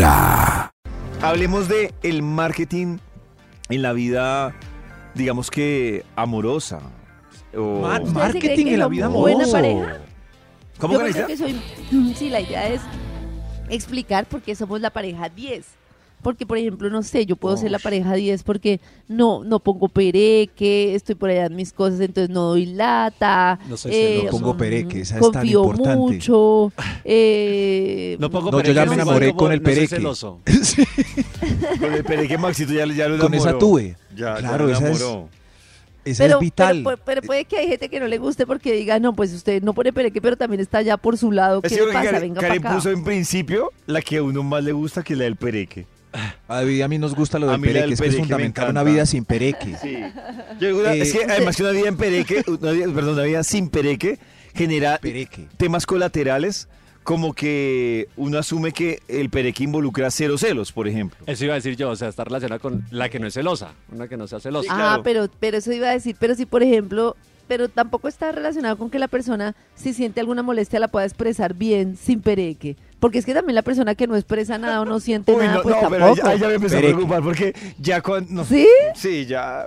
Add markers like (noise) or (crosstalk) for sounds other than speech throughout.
Vibra. Hablemos de el marketing en la vida, digamos que amorosa. O- Mar- ¿Ustedes se marketing en la vida buena amorosa. pareja? ¿Cómo Yo que creo que soy. (laughs) Sí, la idea es explicar por qué somos la pareja 10. Porque, por ejemplo, no sé, yo puedo ser la pareja 10 porque no, no pongo pereque, estoy por allá en mis cosas, entonces no doy lata. No soy eh, celoso. No pongo pereque, esa es tan confío importante. mucho. eh, No pongo No, yo pereque, ya me enamoré con el no soy pereque. celoso. (laughs) (laughs) Con el pereque Maxito ya, ya lo Con esa enamoró. tuve. Ya, Claro, ya esa es- enamoró. Esa pero, es vital. Pero, pu- pero puede que hay gente que no le guste porque diga, no, pues usted no pone pereque, pero también está ya por su lado. ¿Qué Es que le creo que pasa? Karen, Venga Karen acá. puso en principio la que a uno más le gusta, que es la del pereque. A David y a mí nos gusta lo mí la pereque, es que fundamental una vida sin pereque. (laughs) Sí. Yo una- Eh, es que además que una vida en pereque, una vida- perdón, una vida sin pereque genera Pereque. temas colaterales como que uno asume que el pereque involucra cero celos, por ejemplo. Eso iba a decir yo, o sea, está relacionada con la que no es celosa, una que no sea celosa. Sí, Ah, claro. pero, pero eso iba a decir, pero si por ejemplo, pero tampoco está relacionado con que la persona, si siente alguna molestia, la pueda expresar bien, sin pereque. Porque es que también la persona que no expresa nada o no (laughs) siente Uy, nada, no, pues no, pero ahí, ahí ya me empezó Pereque. a preocupar porque ya con... no, ¿Sí? Sí, ya...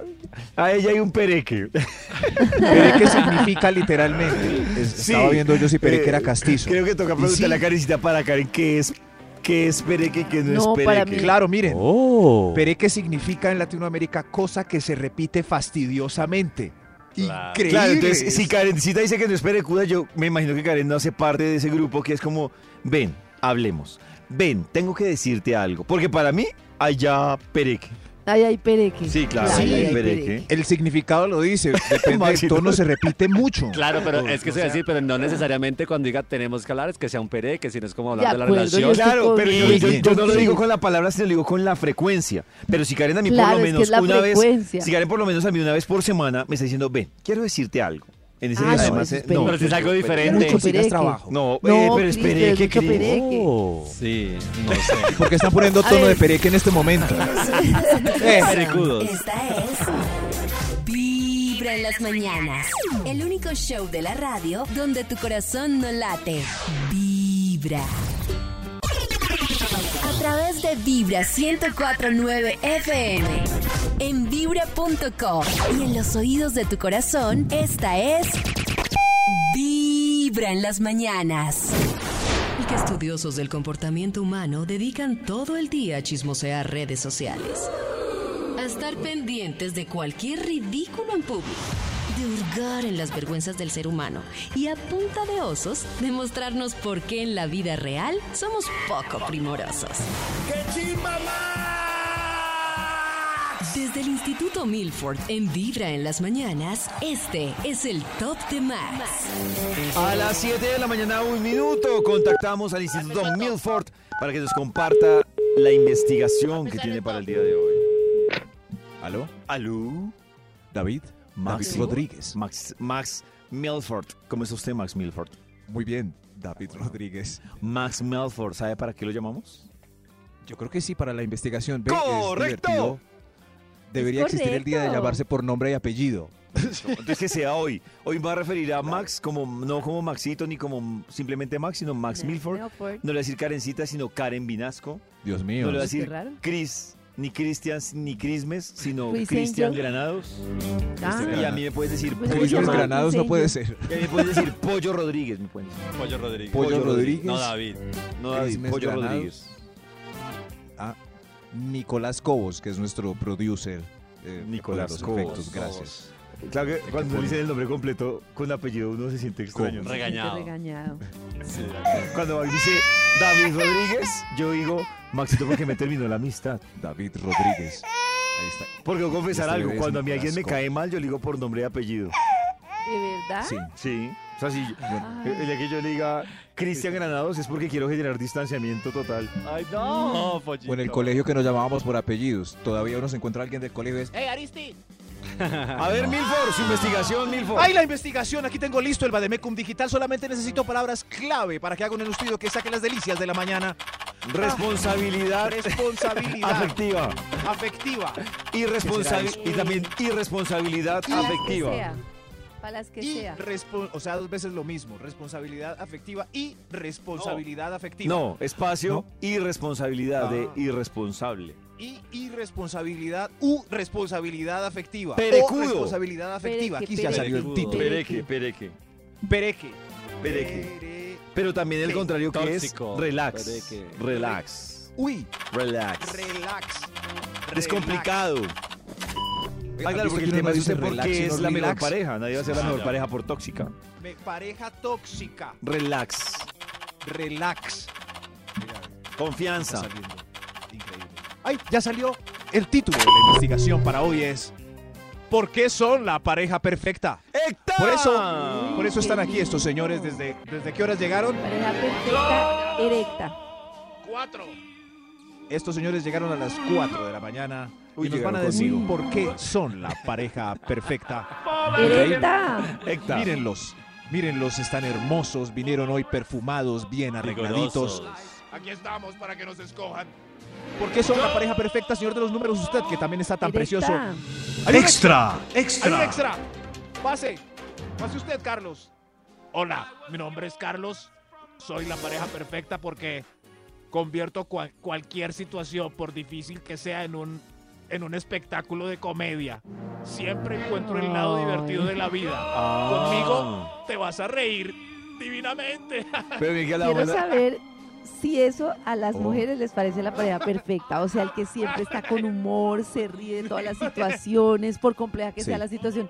A ella hay un pereque. (laughs) Pereque significa literalmente. es- Sí. Estaba viendo yo si pereque Eh, era castizo. Creo que toca preguntarle sí, a Karencita para Karen qué es, qué es pereque y qué no, No, es pereque. para mí- Claro, miren. Oh. Pereque significa en Latinoamérica cosa que se repite fastidiosamente. Claro. Increíble. Claro, entonces si Karencita dice que no es perecuda, yo me imagino que Karen no hace parte de ese grupo que es como, ven, hablemos. Ven, tengo que decirte algo. Porque para mí, hay ya pereque. Ahí hay pereque. Sí, claro, ahí ahí hay pereque. El significado lo dice, (laughs) depende del tono, se repite mucho. Claro, pero es que se va a decir, pero no necesariamente cuando diga tenemos que hablar es que sea un pereque, sino es como hablar De de, la relación. Claro, pero yo, no lo Sí. digo con la palabra, sino lo digo con la frecuencia. Pero si Karen a mí Claro, por lo es que menos es la una vez, si Karen por lo menos a mí una vez por semana me está diciendo, ven, quiero decirte algo. En ese Ah, día no, es pereque. Pero si es algo diferente. Mucho pereque. trabajo. No, No, eh, pero es pereque, Cris. pereque. Oh. Sí, no (laughs) sé. Porque están poniendo tono de pereque en este momento. (laughs) (laughs) Eh, Perecudos. Esta es Vibra en las mañanas. El único show de la radio donde tu corazón no late. Vibra. A través de Vibra 1049 FM. En vibra.com. Y en los oídos de tu corazón, esta es Vibra en las mañanas. Y que estudiosos del comportamiento humano dedican todo el día a chismosear redes sociales. A estar pendientes de cualquier ridículo en público. De hurgar en las vergüenzas del ser humano. Y a punta de osos, demostrarnos por qué en la vida real somos poco primorosos. Desde el Instituto Milford en Vibra en las mañanas, este es el Top de Max. A las 7 de la mañana, un minuto, contactamos al Instituto Milford para que nos comparta la investigación que tiene para el día de hoy. ¿Aló? ¿Aló? David. Max David Rodríguez. Max, Max Milford. ¿Cómo está usted, Max Milford? Muy bien, David Rodríguez. Max Milford, ¿sabe para qué lo llamamos? Yo creo que sí, para la investigación. Ve, es ¡Correcto! Debería existir el día de llamarse por nombre y apellido. Entonces que sea hoy. Hoy va a referir a Max como no como Maxito ni como simplemente Max, sino Max Milford. No le voy a decir Karencita, sino Karen Vinasco. Dios mío. No le voy a Qué decir. Chris, ni Cristian, ni Crismes, sino Chris Cristian. Granados. Ah. Y a mí me puedes decir Pues Pollo, llama- granados no puede ser. Y a mí me puedes decir Pollo Rodríguez, me pueden decir. Pollo Rodríguez. Pollo Rodríguez. No, David. No, David, Pollo Granados. Rodríguez. Ah, Nicolás Cobos, que es nuestro producer. eh, Nicolás los Cobos. efectos, gracias. Claro que cuando dicen el nombre completo con apellido uno se siente extraño. Cobos. Regañado. Regañado. Sí. Cuando dice David Rodríguez, yo digo, Maxito, porque me terminó la amistad. David Rodríguez. Ahí está. Porque voy a confesar Este algo, cuando a mí alguien me Cobos. cae mal, yo le digo por nombre y apellido. ¿De verdad? Sí. Sí. O sea, si Ay. el día que yo le diga Cristian Granados es porque quiero generar distanciamiento total. Ay, no, pollito. O en el colegio que nos llamábamos por apellidos. Todavía uno se encuentra alguien del colegio y es... A ver, Milford, su investigación, Milford. ¡Ay, la investigación! Aquí tengo listo el Bademecum Digital. Solamente necesito palabras clave para que haga un estudio que saque las delicias de la mañana. Responsabilidad Responsabilidad afectiva. afectiva. Irresponsabil- ¿Qué será y también irresponsabilidad afectiva. Para las que y sea. o sea, dos veces lo mismo, responsabilidad afectiva y responsabilidad afectiva. No, espacio y responsabilidad de Ah. irresponsable. Y irresponsabilidad u responsabilidad afectiva. Perecudo. O responsabilidad afectiva. Pereque, Aquí ya salió el título. Pereque, pereque. Pereque. Pereque. Pere- Pero también el contrario que Tóxico. es relax. Pereque. Relax. Uy, Relax. relax. Es complicado. Ah, claro, porque el uno tema no es dice usted por relax, qué es la mejor pareja. Nadie va a ser la mejor ya. pareja por tóxica. Me- pareja tóxica. Relax. Relax. Mira, Confianza. Increíble. Ay, ya salió. El título de la investigación para hoy es ¿Por qué son la pareja perfecta? ¡Ecta! Por eso, por eso están aquí estos señores. ¿Desde, desde qué horas llegaron? Pareja perfecta, erecta. Cuatro. Estos señores llegaron a las 4 de la mañana Uy, y nos van a decir conmigo. por qué son la pareja perfecta. Mírenlos, mírenlos, están hermosos, vinieron hoy perfumados, bien arregladitos. Aquí estamos para que nos escojan. ¿Por qué son la pareja perfecta, señor de los números? Usted que también está tan precioso. Hay un extra, Hay un extra. Pase. Pase usted, Carlos. Hola, mi nombre es Carlos. Soy la pareja perfecta porque convierto cual- cualquier situación, por difícil que sea, en un, en un espectáculo de comedia. Siempre encuentro el lado divertido de la vida. Ah. Conmigo te vas a reír divinamente. (laughs) Pero Miguel, la Quiero buena- saber si eso a las Oh. mujeres les parece la pareja perfecta. O sea, el que siempre está con humor, se ríe de todas las situaciones, por compleja que Sí. sea la situación.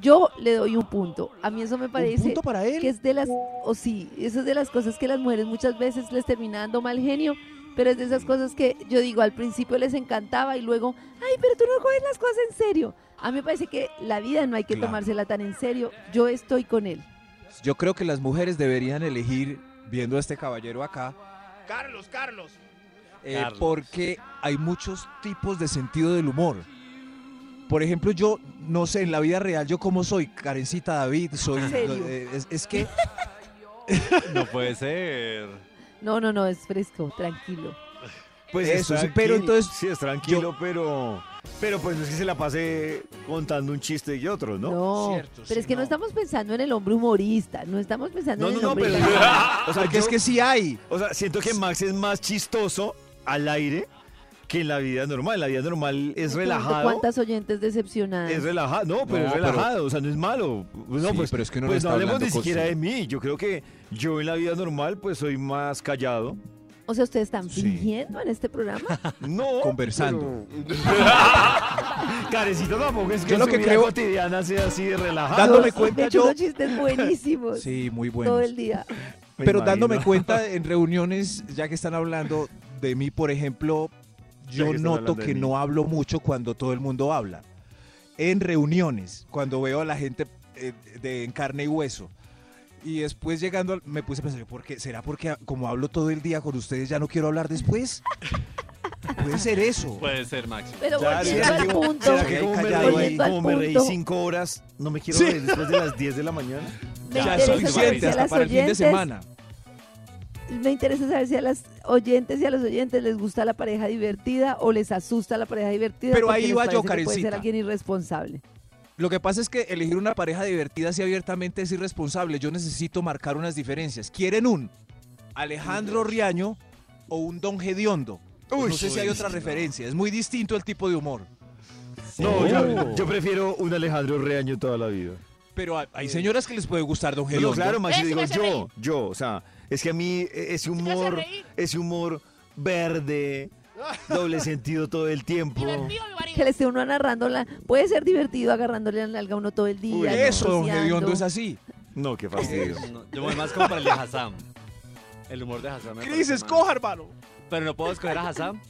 Yo le doy un punto. A mí eso me ¿Un parece punto para él? que es de las, o sí, eso es de las cosas que las mujeres muchas veces les termina dando mal genio, pero es de esas cosas que yo digo, al principio les encantaba y luego, ay, pero tú no coges las cosas en serio. A mí me parece que la vida no hay que Claro. tomársela tan en serio. Yo estoy con él. Yo creo que las mujeres deberían elegir, viendo a este caballero acá, Carlos, Carlos. eh, Carlos. porque hay muchos tipos de sentido del humor. Por ejemplo, yo no sé, en la vida real, yo como soy, Karencita David, soy... ¿En serio? eh, es, es que (laughs) No puede ser. No, no, no, es fresco, tranquilo. Pues Eso, es sí, pero entonces, Sí, es tranquilo, pero. Pero pues no es que se la pase contando un chiste y otro, ¿no? No, Cierto, pero sí, es que no. no. estamos pensando en el hombre humorista, no estamos pensando No, en no, el no, hombre pero. cantante. (laughs) o sea, es que sí hay. O sea, siento que Max es más chistoso al aire que en la vida normal. En la vida normal es De relajado. ¿Cuántas oyentes decepcionadas? Es relajado, no, pero No, es pero- relajado, o sea, no es malo. Pues, no, Sí, pues, pero es que no pues no hablemos ni siquiera su- de mí. Yo creo que yo en la vida normal, pues soy más callado. O sea, ¿ustedes están Sí. fingiendo en este programa? (laughs) No. Conversando. pero- (laughs) Carecito tampoco es que Yo lo que vida creo- cotidiana sea así de relajado. Dándome Los- cuenta me echo yo- unos chistes (laughs) buenísimos Sí, muy todo bueno. el día. Me Pero imagino. dándome cuenta en reuniones, ya que están hablando de mí, por ejemplo, yo noto que no hablo mucho cuando todo el mundo habla. En reuniones, cuando veo a la gente eh, de en carne y hueso. Y después llegando, al- me puse a pensar, ¿por qué? ¿será porque como hablo todo el día con ustedes ya no quiero hablar después? (laughs) Puede ser eso. Puede ser, Maxi. Pero volviendo ¿será al que- punto, ¿Será que como me Callado reí, como me reí cinco horas, no me quiero Sí. reír después de las 10 de la mañana? (laughs) me ya es suficiente hasta para el fin de semana. Me interesa saber si a las oyentes y a los oyentes les gusta la pareja divertida o les asusta la pareja divertida. Pero ahí va yo, que Puede ser Karencita. alguien irresponsable. Lo que pasa es que elegir una pareja divertida así abiertamente es irresponsable. Yo necesito marcar unas diferencias. ¿Quieren un Alejandro Riaño o un Don Gediondo? Pues Uy, no sé si hay otra no. referencia. Es muy distinto el tipo de humor. No, Oh. yo, yo prefiero un Alejandro Reaño toda la vida. Pero hay- señoras que les puede gustar Don No, Gediondo. claro, Maxi, Ese digo yo, yo, o sea, es que a mí eh, ese humor, ese humor verde, (laughs) doble sentido todo el tiempo. Que le esté uno narrándola. Puede ser divertido agarrándole la nalga a uno todo el día. Uy, Eso, Don. Gediondo es así. No, qué (laughs) fastidio. No, yo voy más como para el de Hassam. El humor de Hassam. Cris, escoja, hermano. Pero no puedo escoger a Hassam.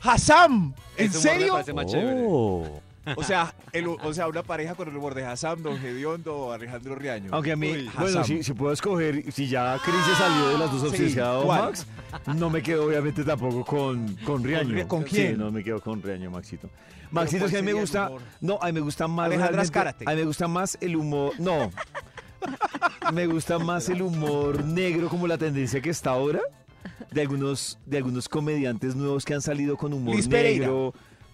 ¡Hassam! ¿En Ese humor me serio? parece más chévere. O sea, el- o sea, una pareja con el humor de Hassam, Don Gediondo o Alejandro Riaño. Aunque a mí, Uy, bueno, si, si puedo escoger, si ya Cris se salió de las dos Sí, dado ¿cuál? Max, no me quedo obviamente tampoco con, con Riaño. Ri- ¿con Sí, quién? no me quedo con Riaño, Maxito. Maxito, ¿cuál es que a mí me gusta, no, a mí me gusta más Alejandra. A mí me gusta más el humor, no. me gusta más el humor negro como la tendencia que está ahora de algunos de algunos comediantes nuevos que han salido con humor Liz Pereira.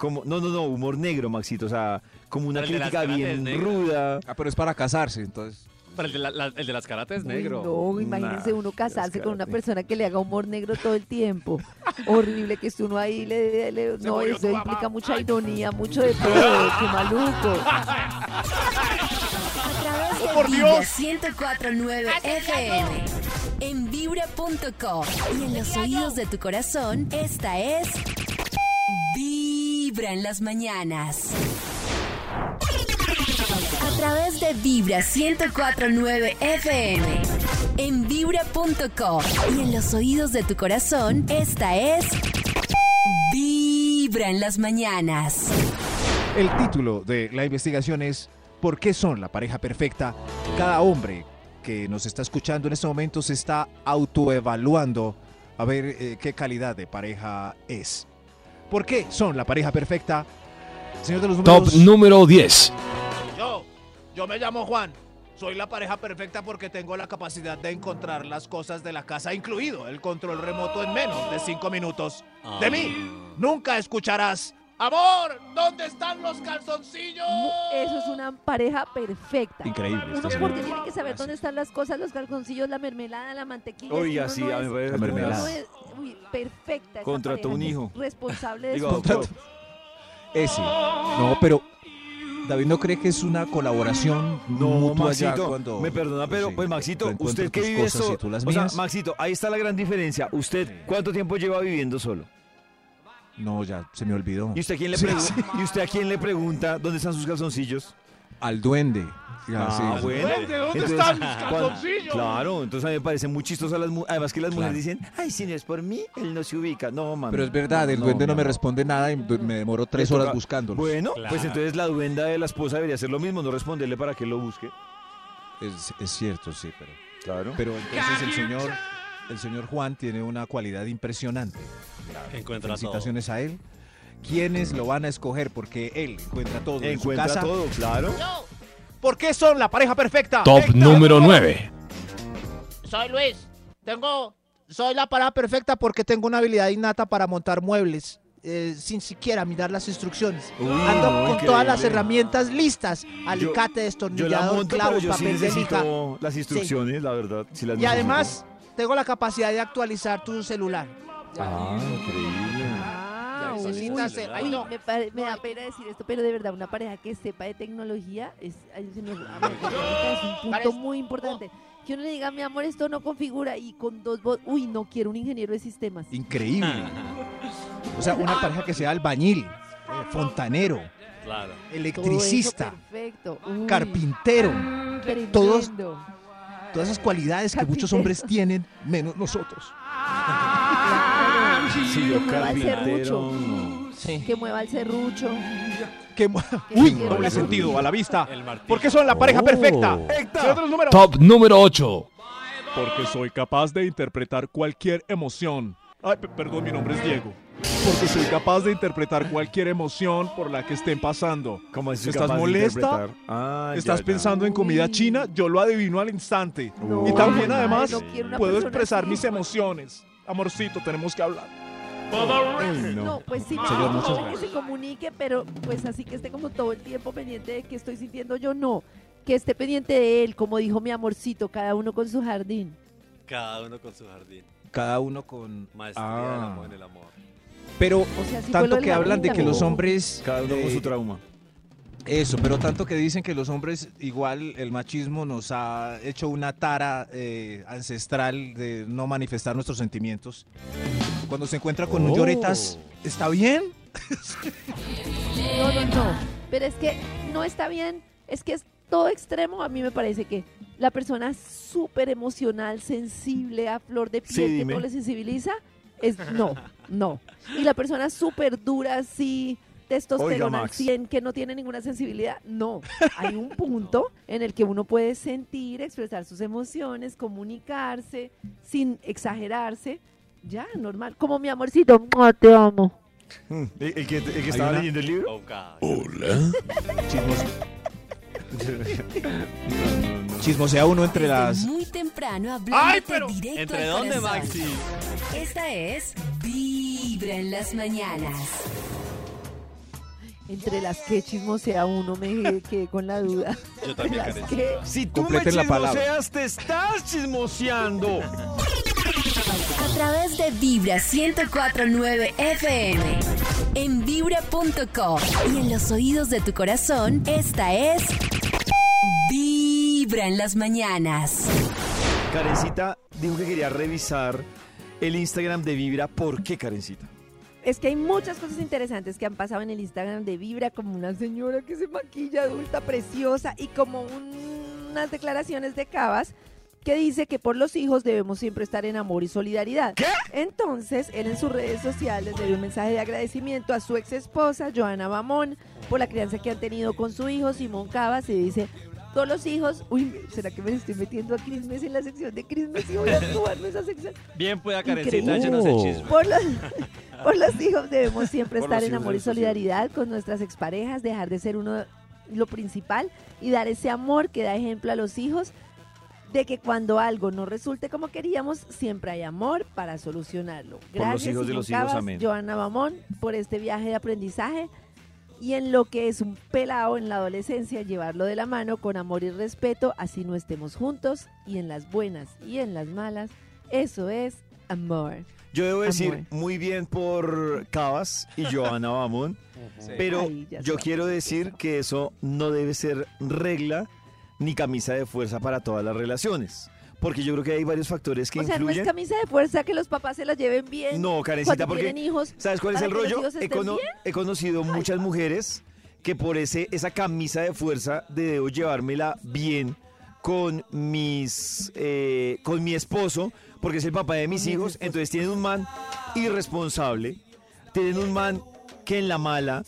Como, no, no, no, humor negro, Maxito, o sea, como una Pero el de las crítica caras bien es negro. ruda. Ah, pero es para casarse, entonces. Pero el de, la- la- el de las caratas es Uy, negro. no, imagínense Nah, uno casarse con una descárate. persona que le haga humor negro todo el tiempo. Horrible que esté uno ahí le, le- no, murió eso tu implica mamá. mucha ironía, mucho de todo, qué maluco. A través de por Vibra Dios! 1049 FM. En vibra.com. Y en los oídos de tu corazón, esta es. Vibra en las mañanas. A través de Vibra 1049 FM. En vibra.com. Y en los oídos de tu corazón, esta es. Vibra en las mañanas. El título de la investigación es ¿Por qué son la pareja perfecta? Cada hombre que nos está escuchando en este momento se está autoevaluando a ver eh, qué calidad de pareja es. ¿Por qué son la pareja perfecta? Señor de los Top número 10. Yo, yo me llamo Juan. Soy la pareja perfecta porque tengo la capacidad de encontrar las cosas de la casa, incluido el control remoto en menos de cinco minutos. De mí, nunca escucharás. Amor, ¿dónde están los calzoncillos? Eso es una pareja perfecta. Increíble. Uno porque tiene que saber Así. dónde están las cosas, los calzoncillos, la mermelada, la mantequilla. Oiga, uno sí, no a mí es- La mermelada. no es- uy, perfecta. Contrató un hijo. Responsable de Digo, su. Ese. No, pero David no cree que es una colaboración No, mutua ya Maxito, cuando- me perdona, pero Sí, pues Maxito, usted que vive solo, o sea. Maxito, ahí está la gran diferencia. ¿Usted cuánto tiempo lleva viviendo solo? No, ya se me olvidó. ¿Y usted a quién le Sí, pregunta? sí. ¿Y usted a quién le pregunta dónde están sus calzoncillos? Al duende. Ya, Ah, sí. bueno. ¿Dónde, dónde Entonces, están mis calzoncillos? Claro, entonces a mí me parece muy chistoso a las mujeres. Además que las Claro. mujeres dicen, ay, si no es por mí, él no se ubica. No, mami. Pero es verdad, el duende no me responde nada y me demoró tres horas buscándolo. Bueno, Claro. pues entonces la duenda de la esposa debería hacer lo mismo, no responderle para que él lo busque. Es, es cierto, sí, pero. Claro. Pero entonces el señor, el señor Juan tiene una cualidad impresionante. Encuentra todo. Felicitaciones a él. ¿Quiénes lo van a escoger? Porque él encuentra todo en su Encuentra casa. todo, claro. ¿Por qué son la pareja perfecta? Top Perfecta. número 9. Soy Luis. Tengo, soy la pareja perfecta porque tengo una habilidad innata para montar muebles. eh, sin siquiera mirar las instrucciones. Uy, Ando no, con todas las herramientas listas. Yo- Alicate, Yo la destornillador, monto, pero clavos, yo sí papel de lija. necesito las instrucciones, la verdad. sí las Y necesito. además, tengo la capacidad de actualizar tu celular. Ah, increíble. Ah, Ya, uy, ay, no. me, pare- me da pena decir esto, pero de verdad, una pareja que sepa de tecnología es, ay, se me- a mí me parece es un punto Parece- muy importante. Que uno le diga, mi amor, esto no configura y con dos votos, uy, no quiero un ingeniero de sistemas. Increíble. (laughs) O sea, una pareja que sea albañil, eh, fontanero, Claro. Todo eso electricista, perfecto. Uy, carpintero. tremendo. Todas esas cualidades que muchos hombres tienen, menos nosotros. Sí, que yo mueva el carpintero, serrucho. no. Que mueva el serrucho. Que mu- que Uy, doble sentido a la vista. El martillo. ¿Por qué son la pareja Oh. perfecta? Top número 8. Porque soy capaz de interpretar cualquier emoción. Ay, pe- perdón, mi nombre es Diego. Porque soy capaz de interpretar cualquier emoción por la que estén pasando. ¿Cómo soy ¿Estás molesta? Ah, ¿Estás ya, ya. pensando en comida Uy. china? Yo lo adivino al instante. No, y también, además, no puedo expresar así. mis emociones. Amorcito, tenemos que hablar. Uy, no. No, pues sí, me Señor, muchas que gracias. se comunique, pero pues así que esté como todo el tiempo pendiente de que estoy sintiendo yo, no. Que esté pendiente de él, como dijo mi amorcito, cada uno con su jardín. Cada uno con su jardín. Cada uno con... Maestría Ah. del amor en el amor. Pero O sea, tanto que hablan de que los hombres... Cada uno con eh, su trauma. Eso, pero tanto que dicen que los hombres, igual el machismo nos ha hecho una tara eh, ancestral de no manifestar nuestros sentimientos. Cuando se encuentra con un Oh. lloretas, ¿está bien? No, no, no. Pero es que no está bien, es que es todo extremo. A mí me parece que la persona súper emocional, sensible, a flor de piel, Sí, que no le sensibiliza, es no, no. Y la persona súper dura, así, testosterona al Max. 100, que no tiene ninguna sensibilidad, no. Hay un punto (laughs) en el que uno puede sentir, expresar sus emociones, comunicarse, sin exagerarse. Ya, normal. Como mi amorcito, "Mua, te amo. Mm, ¿El, el que, el que estaba una- leyendo el libro? Oh, God. (laughs) Chismos- (laughs) Chismosea uno entre las... muy temprano Ay, pero- directo ¿Entre dónde, corazón. Maxi? Esta es Vibra en las mañanas. Entre las que chismosea uno me quedé con la duda. Yo también, Las que- Si tú Completen me la palabra. chismoseas, te estás chismoseando. A través de Vibra 1049 FM. En vibra.com. Y en los oídos de tu corazón, esta es. Vibra en las mañanas. Karencita dijo que quería revisar el Instagram de Vibra. ¿Por qué, Karencita? Es que hay muchas cosas interesantes que han pasado en el Instagram de Vibra, como una señora que se maquilla adulta, preciosa, y como un- unas declaraciones de Cabas que dice que por los hijos debemos siempre estar en amor y solidaridad. ¿Qué? Entonces, él en sus redes sociales le dio un mensaje de agradecimiento a su ex esposa, Joana Bamón, por la crianza que han tenido con su hijo, Simón Cabas, y dice, todos los hijos, uy, ¿será que me estoy metiendo a Crismes en la sección de Crismes y voy a en esa sección? Bien pueda. Karencita, échenos el chisme. Por los, por los hijos debemos (laughs) siempre Por estar los en hijos amor y solidaridad con nuestras exparejas, dejar de ser uno lo principal y dar ese amor que da ejemplo a los hijos de que cuando algo no resulte como queríamos, siempre hay amor para solucionarlo. los Gracias, hijos de Simón los hijos, Cabas, amén. Joana Bamón, por este viaje de aprendizaje y en lo que es un pelado en la adolescencia, llevarlo de la mano con amor y respeto, así no estemos juntos y en las buenas y en las malas, eso es amor. Yo debo decir Amor. muy bien por Cabas y Joana (laughs) Bamón, pero yo quiero decir que eso no debe ser regla ni camisa de fuerza para todas las relaciones. Porque yo creo que hay varios factores que o sea, no es influyen. camisa de fuerza que los papás se la lleven bien. No, cuando porque tienen hijos. ¿Sabes cuál es el rollo? He, estén cono- bien. he conocido muchas mujeres que por ese esa camisa de fuerza de debo llevármela bien con mis eh, con mi esposo, porque es el papá de mis hijos, entonces tienen un man irresponsable, tienen un man que en la mala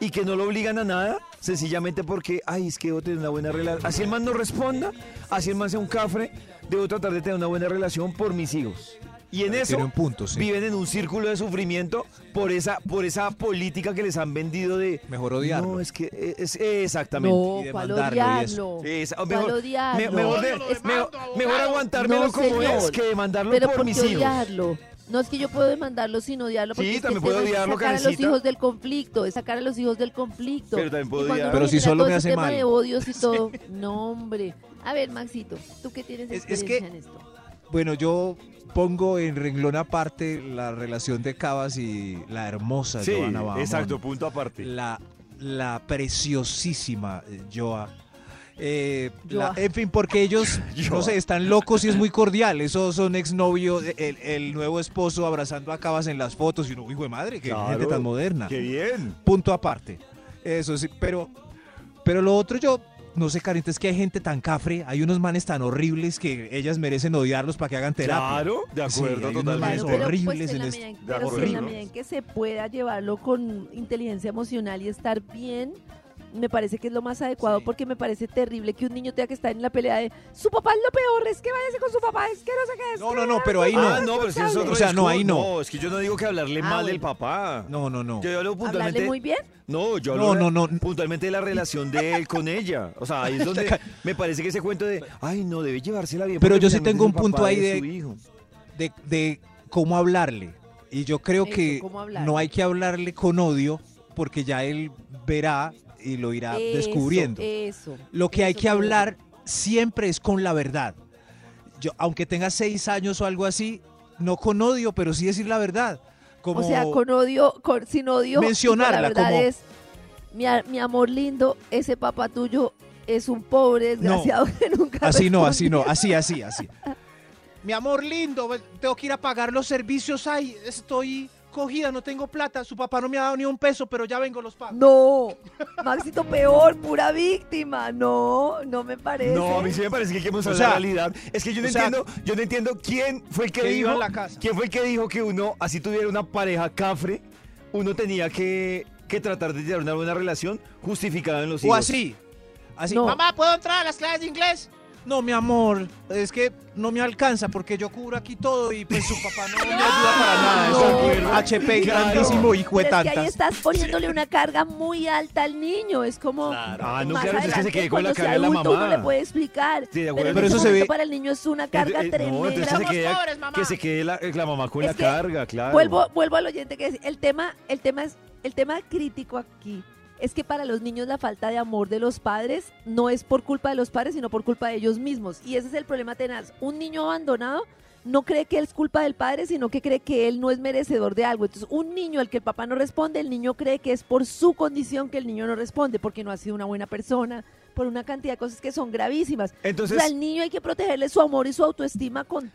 y que no lo obligan a nada, sencillamente porque, ay, es que debo tener una buena relación. Así el man no responda, así el man sea un cafre, debo tratar de tener una buena relación por mis hijos. Y en eso Tiene un punto, sí. viven en un círculo de sufrimiento por esa, por esa política que les han vendido de... Mejor odiarlo. No, es que es, exactamente. No, y ¿cuál demandarlo y eso. odiarlo? Es- ¿Cuál mejor, odiarlo? me- mejor, de- mejor, mejor aguantármelo No, como es que demandarlo Pero por ¿por mis hijos. odiarlo? No es que yo puedo demandarlo sin odiarlo, porque Sí, es que también puedo tema es odiarlo, sacar a los hijos del conflicto, es sacar a los hijos del conflicto. Pero también puedo Y cuando odiar. uno Pero si solo me hace tema mal. de odios y (laughs) todo. No, hombre. A ver, Maxito, ¿tú qué tienes Es- es experiencia que- en esto? Bueno, yo pongo en renglón aparte la relación de Cabas y la hermosa Sí, Joana Bamón. exacto, punto aparte. La, la preciosísima eh, Joa. Eh, la- Joa. en fin, porque ellos, (laughs) no sé, están locos y es muy cordial. Esos son exnovios, el, el nuevo esposo abrazando a Cabas en las fotos y uno, hijo de madre, qué Claro, gente tan moderna. Qué bien. Punto aparte. Eso sí, pero, pero lo otro yo, no sé, Carita, es que hay gente tan cafre, hay unos manes tan horribles que ellas merecen odiarlos para que hagan terapia. Claro, de Sí, acuerdo, unos totalmente. manes pero, horribles pues, en en este- medida pero sí, en la medida en que se pueda llevarlo con inteligencia emocional y estar bien, me parece que es lo más adecuado Sí. porque me parece terrible que un niño tenga que estar en la pelea de su papá es lo peor, es que váyase con su papá, es que no sé qué es. No, no, no, pero ahí no. Ah, no, pero si es otro O sea, no, ahí no. No, es que yo no digo que hablarle Ah, mal del bueno. papá. No, no, no. Yo hablo Hablarle puntualmente. muy bien. No, yo No, hablo no, no. puntualmente de la relación de él con ella. O sea, ahí es donde (laughs) me parece que ese cuento de, ay, no, debe llevársela bien. Pero yo sí tengo un punto ahí de de- cómo hablarle. Y yo creo Eso, que hablarle. no hay que hablarle con odio porque ya él verá y lo irá Eso, descubriendo. Eso. Lo que hay que hablar siempre es con la verdad. Yo, aunque tenga seis años o algo así, no con odio, pero sí decir la verdad. Como, O sea, con odio, con, sin odio. Mencionarla, La verdad como- es, mi, mi amor lindo, ese papá tuyo es un pobre desgraciado (laughs) que nunca Así no, así no, así, así, así. Mi amor lindo, tengo que ir a pagar los servicios. Ay, estoy cogida, no tengo plata. Su papá no me ha dado ni un peso, pero ya vengo los pagos. No, Maxito, peor, pura víctima. No, no me parece. No, a mí sí me parece que hay que mostrar O sea, la realidad. Es que yo no o sea, entiendo, yo no entiendo quién fue el que, que dijo, viva en la casa. quién fue el que dijo que uno, así tuviera una pareja cafre, uno tenía que, que tratar de tener una buena relación justificada en los O hijos. así. Así. No. Mamá, ¿puedo entrar a las clases de inglés? No, mi amor, es que no me alcanza porque yo cubro aquí todo y pues su papá no me ayuda para nada. No. Es un HP Claro. grandísimo, hijo de Pero es que ahí estás poniéndole una carga muy alta al niño. Es como. Ah, no, más claro, es que se quede con la carga de la mamá. Uno le puede explicar. Sí, de acuerdo. pero, en Pero ese eso se ve- para el niño es una carga Eh, tremenda. No, se quede, pobres, mamá. que se quede la, la mamá con Es la que carga, claro. Vuelvo, vuelvo al oyente que es, el tema, el tema es, el tema crítico aquí es que para los niños la falta de amor de los padres no es por culpa de los padres, sino por culpa de ellos mismos. Y ese es el problema tenaz. Un niño abandonado no cree que es culpa del padre, sino que cree que él no es merecedor de algo. Entonces, un niño al que el papá no responde, el niño cree que es por su condición que el niño no responde, porque no ha sido una buena persona, por una cantidad de cosas que son gravísimas. Entonces, o sea, al niño hay que protegerle su amor y su autoestima con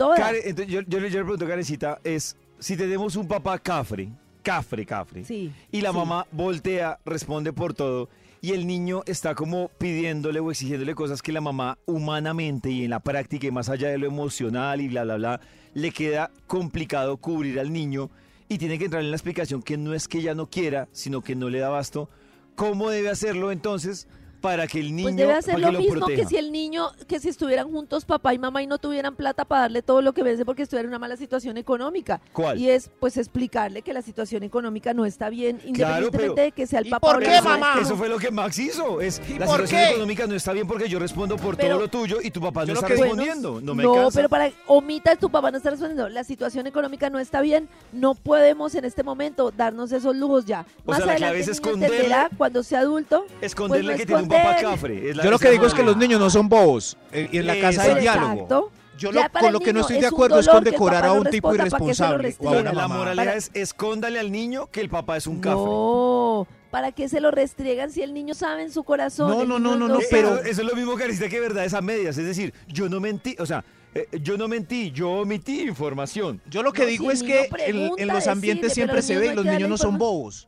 entonces, yo, yo, le- yo le pregunto, Karencita, es si tenemos un papá cafre, cafre, cafre, Sí, y la sí. mamá voltea, responde por todo, y el niño está como pidiéndole o exigiéndole cosas que la mamá humanamente y en la práctica y más allá de lo emocional y bla, bla, bla, le queda complicado cubrir al niño y tiene que entrar en la explicación que no es que ella no quiera, sino que no le da abasto. ¿Cómo debe hacerlo entonces para que el niño Pues debe hacer lo mismo proteja? que si el niño, que si estuvieran juntos papá y mamá y no tuvieran plata para darle todo lo que vence porque estuviera en una mala situación económica. ¿Cuál? Y es pues explicarle que la situación económica no está bien, Claro, independientemente pero- de que sea el ¿Y papá por o la qué, mamá. mamá? Eso fue lo que Max hizo. Es, ¿Y la por situación qué? económica no está bien porque yo respondo por Pero- todo lo tuyo y tu papá no está que- respondiendo. No me no, cansa. pero para omita tu papá no está respondiendo. La situación económica no está bien. No podemos en este momento darnos esos lujos ya. O Más sea, la adelante clave es el niño esconderle- entenderá cuando sea adulto. Esconderle pues no que tiene un papá esconder. cafre. es la- Yo lo que digo es que los niños no son bobos. eh, Y en la casa hay diálogo. Exacto. Yo lo, con lo que no estoy es de acuerdo es con que decorar a un tipo que irresponsable o a una restrinja. La moralidad Para- es escóndale al niño que el papá es un cafre. No, ¿para qué se lo restriegan si el niño sabe en su corazón? No, no, no, no, no, Eh, pero- eso, eso es lo mismo, Carista, que verdad es a medias. Es decir, yo no mentí, o sea, eh, yo no mentí, yo omití información. Yo lo que No, digo si es que en, los ambientes decide, siempre se ve y los que niños no son bobos.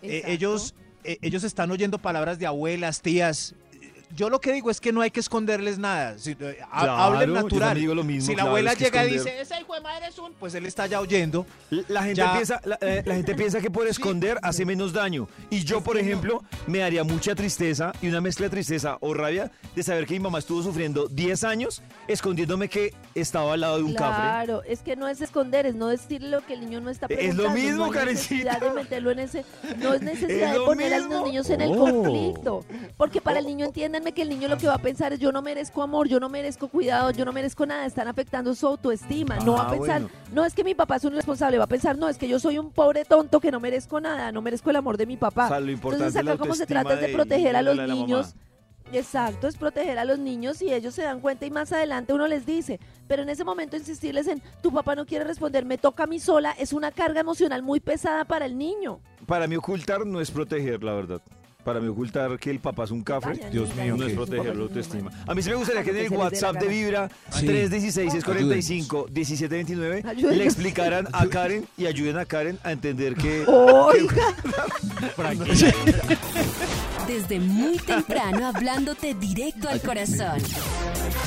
Eh, ellos, ellos están oyendo palabras de abuelas, tías. Yo lo que digo es que no hay que esconderles nada. Si, eh, Claro, hablen natural. digo lo mismo, si la claro, abuela es que llega y esconder- dice, ese hijo de madre es un, pues él está ya oyendo. La gente, Ya. piensa, la, eh, la gente piensa que por esconder hace menos daño. Y yo, por ejemplo, me daría mucha tristeza y una mezcla de tristeza o rabia de saber que mi mamá estuvo sufriendo 10 años escondiéndome que estaba al lado de un cafre. Claro, es que no es esconder, es no decirle lo que el niño no está Es lo preguntando. mismo, no necesidad de meterlo en ese, no es necesidad (laughs) Es de poner a mismo. los niños en el Oh. conflicto, porque para el niño que el niño lo que va a pensar es yo no merezco amor, yo no merezco cuidado, yo no merezco nada, están afectando su autoestima, no va Ah, a pensar, bueno. no es que mi papá es un responsable, va a pensar, no, es que yo soy un pobre tonto que no merezco nada, no merezco el amor de mi papá. O sea, lo importante Entonces acá como se trata es de de- proteger a los la- la mamá. niños. Exacto, es proteger a los niños y ellos se dan cuenta y más adelante uno les dice, pero en ese momento insistirles en tu papá no quiere responder, me toca a mí sola, es una carga emocional muy pesada para el niño. Para mí ocultar no es proteger, la verdad. Para mí ocultar que el papá es un cafre Vaya, Dios mío, no es proteger la autoestima. A mí sí me gustaría que en el WhatsApp de. Vibra Sí. 316-645-1729 Ayúdenos. le explicaran a Karen y ayuden a Karen a entender que... Oiga, (laughs) Desde muy temprano hablándote directo al corazón.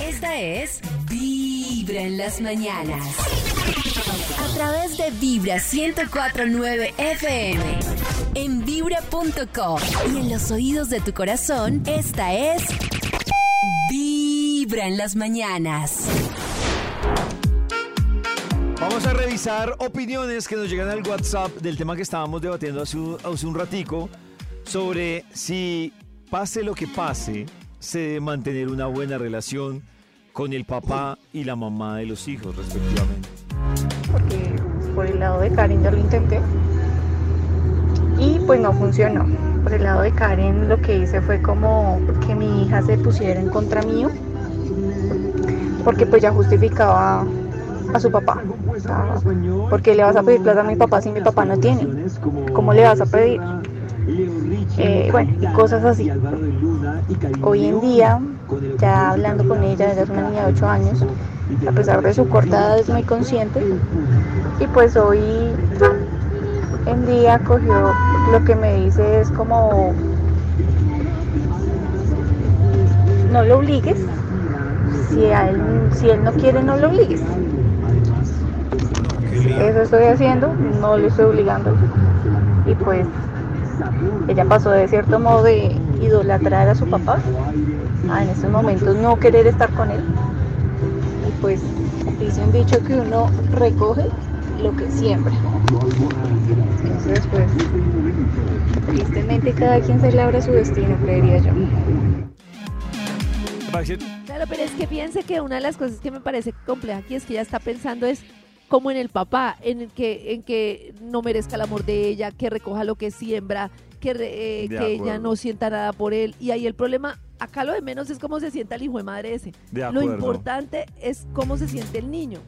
Esta es Vibra en las mañanas. A través de Vibra 1049 FM. En vibra.com. Y en los oídos de tu corazón, esta es Vibra en las mañanas. Vamos a revisar opiniones que nos llegan al WhatsApp del tema que estábamos debatiendo hace un, hace un ratico sobre si pase lo que pase, se debe mantener una buena relación con el papá y la mamá de los hijos, respectivamente. Porque por el lado de Karen ya lo intenté y pues no funcionó. Por el lado de Karen lo que hice fue como que mi hija se pusiera en contra mío porque pues ya justificaba a su papá. O sea, ¿Por qué le vas a pedir plata a mi papá si mi papá no tiene? ¿Cómo le vas a pedir? Eh, bueno, y cosas así. Hoy en día, ya hablando con ella, ella es una niña de 8 años, a pesar de su corta edad es muy consciente. Y pues hoy en día cogió lo que me dice es como no lo obligues. Si él si él no quiere no lo obligues. Eso estoy haciendo no lo estoy obligando. Y pues ella pasó de cierto modo de idolatrar a su papá a en estos momentos no querer estar con él pues dice un dicho que uno recoge lo que siembra. Entonces, pues, tristemente cada quien se labra su destino, creería yo. Claro, pero es que piense que una de las cosas que me parece compleja aquí es que ella está pensando es como en el papá, en el que, en que no merezca el amor de ella, que recoja lo que siembra, que eh, que ella no sienta nada por él. Y ahí el problema, acá lo de menos es cómo se sienta el hijo de madre ese. De Lo importante es cómo se siente el niño.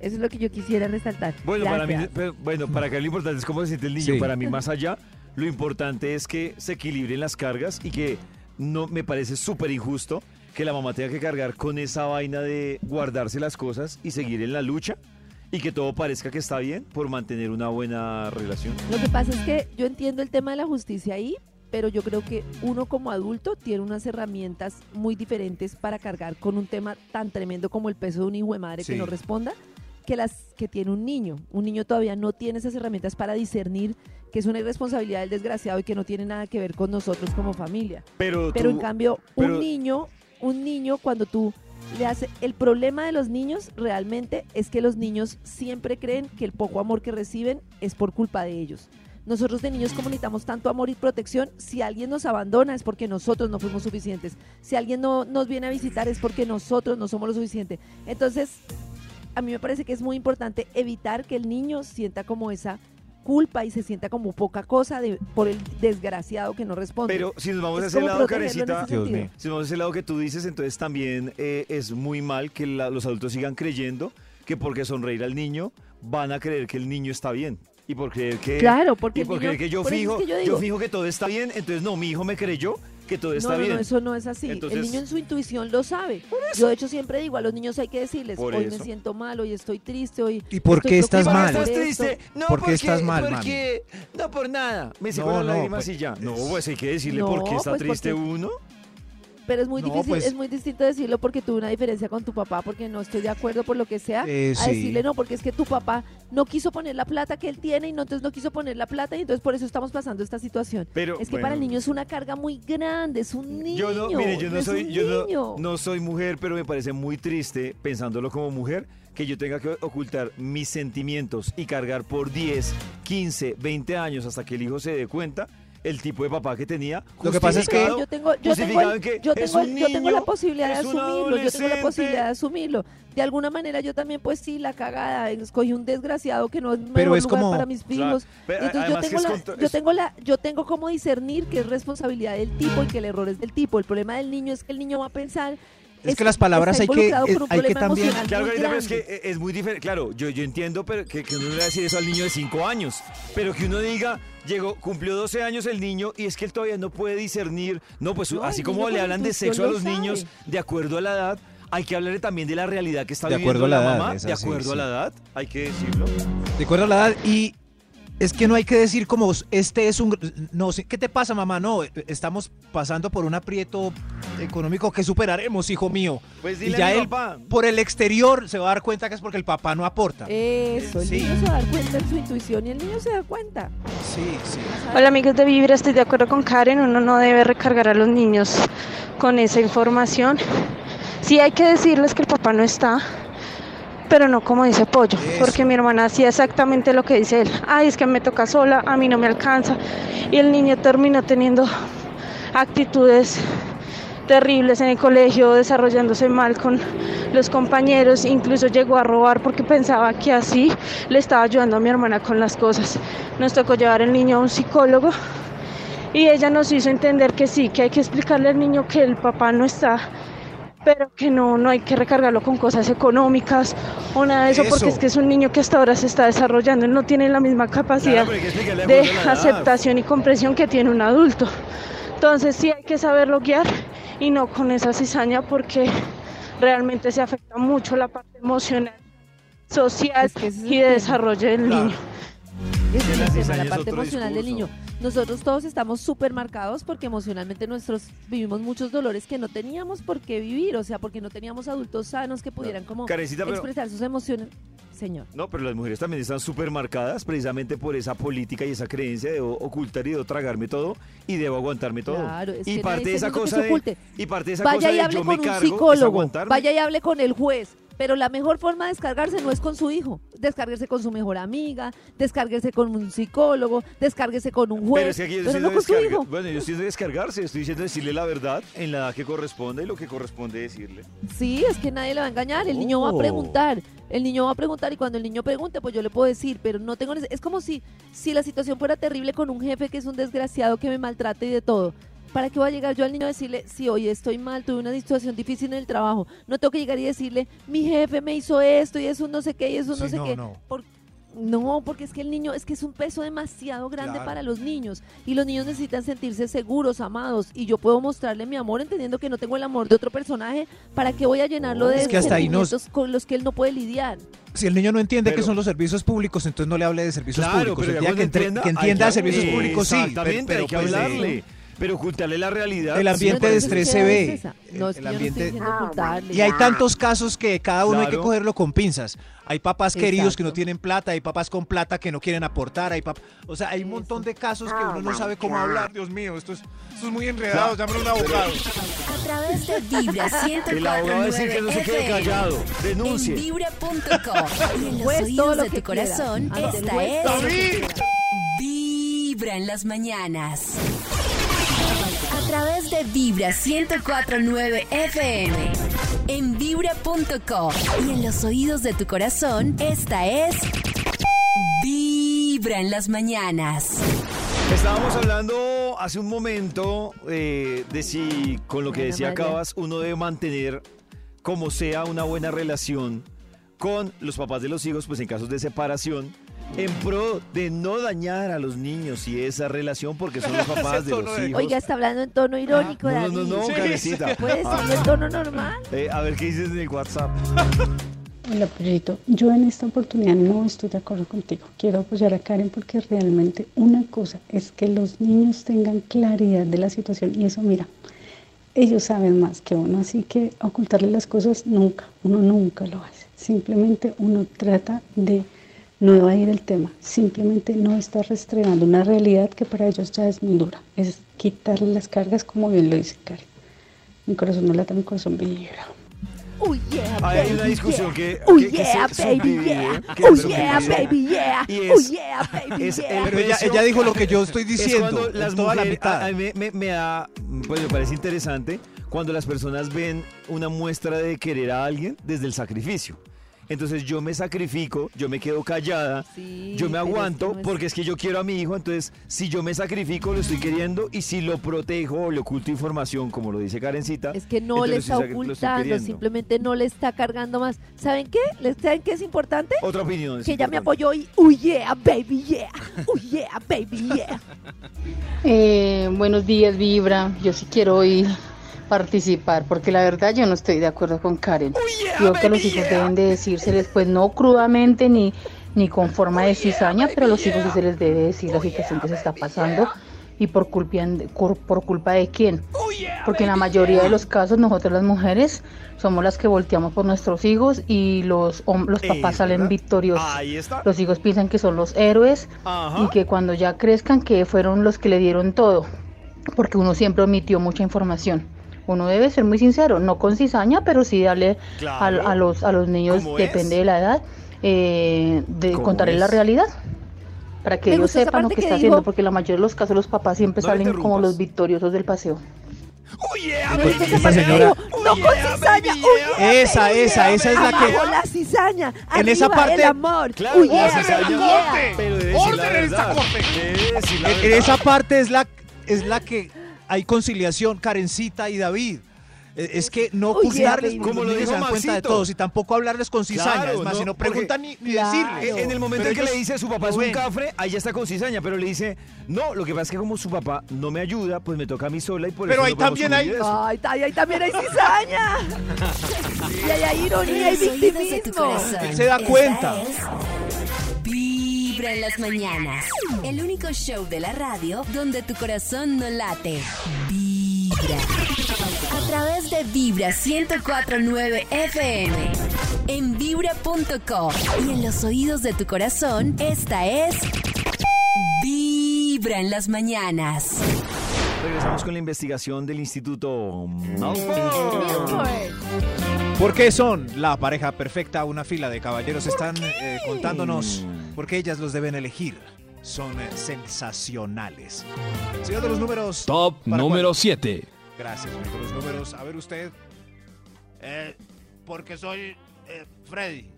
Eso es lo que yo quisiera resaltar. Bueno, para mí, bueno, para acá lo importante es cómo se siente el niño. Sí. Para mí, más allá, lo importante es que se equilibren las cargas y que no me parece súper injusto que la mamá tenga que cargar con esa vaina de guardarse las cosas y seguir en la lucha y que todo parezca que está bien por mantener una buena relación. Lo que pasa es que yo entiendo el tema de la justicia ahí, pero yo creo que uno como adulto tiene unas herramientas muy diferentes para cargar con un tema tan tremendo como el peso de un hijo de madre Sí. que no responda, que las que tiene un niño. Un niño todavía no tiene esas herramientas para discernir que es una irresponsabilidad del desgraciado y que no tiene nada que ver con nosotros como familia. Pero, Pero tú- en cambio, pero- un niño, un niño cuando tú le haces el problema de los niños realmente es que los niños siempre creen que el poco amor que reciben es por culpa de ellos. Nosotros de niños como necesitamos tanto amor y protección, si alguien nos abandona es porque nosotros no fuimos suficientes. Si alguien no nos viene a visitar es porque nosotros no somos lo suficiente. Entonces, a mí me parece que es muy importante evitar que el niño sienta como esa culpa y se sienta como poca cosa de, por el desgraciado que no responde. Pero si nos vamos a Es ese lado, Karencita, ese sentido. mío. si nos vamos a ese lado que tú dices, entonces también eh, es muy mal que la- los adultos sigan creyendo que porque sonreír al niño van a creer que el niño está bien. Y por creer que, Claro, porque y por niño- creer que yo eso es fijo, que yo yo, fijo que todo está bien, entonces no, mi hijo me creyó que todo está no, no, bien. no, eso no es así. Entonces- el niño en su intuición lo sabe. Yo de hecho siempre digo, a los niños hay que decirles, hoy eso. me siento mal, hoy estoy triste, hoy... ¿Y por qué estás mal? por ¿Estás esto". triste? No, ¿Por qué porque, estás mal, mami? porque, No, por nada. Me secó No, las no, lágrimas pues, y ya. No, es- pues hay que decirle No, por qué está pues, triste porque- uno. Pero es muy No, difícil, pues- es muy distinto decirlo porque tuve una diferencia con tu papá, porque no estoy de acuerdo por lo que sea. Eh, a sí. decirle no, porque es que tu papá no quiso poner la plata que él tiene y no, entonces no quiso poner la plata y entonces por eso estamos pasando esta situación. Pero, es que bueno. para el niño es una carga muy grande, es un niño. Yo no, mire, yo no es soy, yo no, soy mujer, pero me parece muy triste, pensándolo como mujer, que yo tenga que ocultar mis sentimientos y cargar por 10, 15, 20 años hasta que el hijo se dé cuenta el tipo de papá que tenía. Lo que pasa es que- yo tengo, yo tengo, el- que yo tengo, yo tengo la posibilidad de asumirlo, yo tengo la posibilidad de asumirlo. De alguna manera yo también, pues sí, la cagada, escogí un desgraciado que no es Pero mejor es lugar como- para mis O sea, hijos. pero Entonces yo tengo, es la, contra- yo tengo la, yo tengo como discernir que es responsabilidad del tipo y que el error es del tipo. El problema del niño es que el niño va a pensar. Es que las palabras hay que- es- un hay que también- Claro, Carita, es que eh, es muy diferente. Claro, yo, yo entiendo pero que, que uno le va a decir eso al niño de 5 años. Pero que uno diga, llegó, cumplió 12 años el niño y es que él todavía no puede discernir. No, pues No, así como le hablan de sexo a lo los sabe. niños de acuerdo a la edad, hay que hablarle también de la realidad que está De viviendo acuerdo a la edad, mamá. de acuerdo a sí. la edad, hay que decirlo. De acuerdo a la edad y es que no hay que decir como este es un no sí, ¿qué te pasa mamá? No, eh, estamos pasando por un aprieto económico que superaremos, hijo mío. Pues Y ya a mi él papá. por el exterior se va a dar cuenta que es porque el papá no aporta. Eso, el Sí. niño se va a dar cuenta en su intuición y el niño se da cuenta. Sí, sí. Hola amigos de Vibra, estoy de acuerdo con Karen, uno no debe recargar a los niños con esa información. Sí hay que decirles que el papá no está, pero no como dice Pollo, porque mi hermana hacía exactamente lo que dice él. Ay, es que me toca sola, a mí no me alcanza. Y el niño terminó teniendo actitudes terribles en el colegio, desarrollándose mal con los compañeros, incluso llegó a robar porque pensaba que así le estaba ayudando a mi hermana con las cosas. Nos tocó llevar el niño a un psicólogo y ella nos hizo entender que sí, que hay que explicarle al niño que el papá no está, pero que no, no hay que recargarlo con cosas económicas o nada de eso, porque es que es un niño que hasta ahora se está desarrollando, él no tiene la misma capacidad Claro, que de aceptación y comprensión que tiene un adulto. Entonces sí hay que saberlo guiar y no con esa cizaña porque realmente se afecta mucho la parte emocional, social Es que y de desarrollo del Claro. niño. Es la la parte emocional del niño. Nosotros todos estamos súper marcados porque emocionalmente nuestros vivimos muchos dolores que no teníamos por qué vivir, o sea, porque no teníamos adultos sanos que pudieran como pero- expresar sus emociones. Señor. No, pero las mujeres también están súper marcadas precisamente por esa política y esa creencia de ocultar y de tragarme todo y debo aguantarme todo. Claro, es y que parte de esa cosa de oculte. y parte de esa Vaya cosa y de hable yo con me un psicólogo, vaya y hable con el juez, Pero la mejor forma de descargarse no es con su hijo. Descarguese con su mejor amiga, descarguese con un psicólogo, descarguese con un Pero es que aquí yo pero estoy no hijo. Bueno, yo estoy de descargarse, estoy diciendo decirle la verdad en la edad que corresponde y lo que corresponde decirle. Sí, es que nadie le va a engañar. El niño va a Oh. preguntar. El niño va a preguntar y cuando el niño pregunte, pues yo le puedo decir, pero no tengo... Es como si, si la situación fuera terrible con un jefe que es un desgraciado que me maltrata y de todo. ¿Para qué voy a llegar yo al niño a decirle, sí, hoy estoy mal, tuve una situación difícil en el trabajo? No tengo que llegar y decirle, mi jefe me hizo esto y eso no sé qué y eso no Sí, sé no, qué. no. Por- no, porque es que el niño, es que es un peso demasiado grande Claro. para los niños y los niños necesitan sentirse seguros, amados y yo puedo mostrarle mi amor entendiendo que no tengo el amor de otro personaje, ¿para qué voy a llenarlo de Es que hasta ahí nos- sentimientos con los que él no puede lidiar? Si el niño no entiende Pero- que son los servicios públicos, entonces no le hable de servicios Claro, públicos. pero El día que, entre- entienda, que hay entienda que- servicios públicos, sí. Pero hay que pues, eh, hablarle. Pero ocultarle la realidad. El ambiente de estrés ¿qué se ve. es esa? No, es El que yo no ambiente- estoy diciendo ocultarle. Y hay tantos casos que cada uno hay que cogerlo con pinzas. Hay papás queridos que no tienen plata, hay papás con plata que no quieren aportar, hay pap- o sea, hay un montón de casos que uno no sabe cómo hablar. Dios mío, esto es, esto es muy enredado, llámame un abogado. A través de Vibra El abogado a decir que no se quede 104.9 callado. En Denuncie. vibra.com y en los todo oídos lo de que tu corazón, el esta es. Vibra en las mañanas. A través de Vibra 104.9 FM. En vibra.com y en los oídos de tu corazón, esta es Vibra en las mañanas. Estábamos hablando hace un momento eh, de si con lo que decía María. Cabas uno debe mantener como sea una buena relación con los papás de los hijos, pues en casos de separación, en pro de no dañar a los niños y esa relación porque son los (laughs) papás de los hijos. Oiga, está hablando en tono irónico, no, no, no, no, Sí, Karencita. (laughs) ¿Puede decirlo en tono normal? Eh, a ver qué dices en el WhatsApp. Hola, Pollito. Yo en esta oportunidad no estoy de acuerdo contigo. Quiero apoyar a Karen porque realmente una cosa es que los niños tengan claridad de la situación y eso, mira, ellos saben más que uno, así que ocultarle las cosas nunca, uno nunca lo hace. Simplemente uno trata de no evadir el tema, simplemente no está restregando una realidad que para ellos ya es muy dura, es quitarle las cargas como bien lo dice Karen. Mi corazón no lata, mi corazón vibra. Oh yeah, Ahí hay una baby, discusión yeah. que- Oh que- que yeah, se baby, yeah. que Oh yeah, baby, yeah. Oh yeah, baby, es yeah. Pero ella, dijo lo que yo estoy Es diciendo. es las toda la mitad. a- a mí me, me- me da, pues me parece interesante cuando las personas ven una muestra de querer a alguien desde el sacrificio. Entonces yo me sacrifico, yo me quedo callada, Sí, yo me pero es que aguanto no es- porque es que yo quiero a mi hijo, entonces si yo me sacrifico lo estoy queriendo y si lo protejo o le oculto información, como lo dice Karencita, Es que no le está ocultando, simplemente no le está cargando más. ¿Saben qué? ¿Les- ¿Saben qué es importante? Otra opinión. es Que ella me apoyó y, oh yeah, baby, yeah. Oh yeah, baby, yeah. Eh, buenos días, Vibra. Yo sí quiero hoy participar porque la verdad yo no estoy de acuerdo con Karen. Creo que los hijos deben de decírseles, pues no crudamente ni, ni con forma de cizaña, pero a los hijos sí se les debe decir la situación que se está pasando y por culpa, por, por culpa de quién. Porque en la mayoría de los casos nosotros las mujeres somos las que volteamos por nuestros hijos y los, los papás salen victoriosos. Los hijos piensan que son los héroes y que cuando ya crezcan que fueron los que le dieron todo, porque uno siempre omitió mucha información. Uno debe ser muy sincero, no con cizaña, pero sí darle Claro. a, a los, a los niños, ¿Cómo depende es? de la edad, eh, de ¿Cómo contarles la realidad. Para que Me ellos sepan lo que que está dijo. haciendo, porque la mayoría de los casos los papás siempre No salen como los victoriosos del paseo. Oh, yeah, baby, Esta esa señora- no con cizaña, Esa, esa, esa es la que- Abajo la cizaña, En esa parte- el amor. Claro, ¡Orden en esta verdad. corte! Debe decir la En, en verdad. esa parte es la, es la que hay conciliación, Karencita y David. Eh, Es que no juzgarles Como lo dijo se dan cuenta de todos y tampoco hablarles con cizaña. Claro, es más, no, si no preguntan ni, ni Claro. decirle. En el momento Pero en que ellos le dice su papá es un ven. cafre, ahí ya está con cizaña, pero le dice, no, lo que pasa es que como su papá no me ayuda, pues me toca a mí sola y por Pero eso ahí no podemos también hay- eso. Ay, ahí también hay cizaña. (laughs) y ahí hay ironía y victimismo. Él se da cuenta. es Vibra en las mañanas. El único show de la radio donde tu corazón no late. Vibra. A través de Vibra 104.9 FM. En vibra.com. Y en los oídos de tu corazón, esta es... Vibra en las mañanas. Regresamos con la investigación del Instituto Malfoy. Milford. ¿Por qué son la pareja perfecta? Una fila de caballeros están eh, contándonos por qué ellas los deben elegir. Son eh, sensacionales. Señor de los números. Top ¿para número cuál? 7. Gracias, señor de los números. A ver usted. Eh, porque soy eh, Freddy.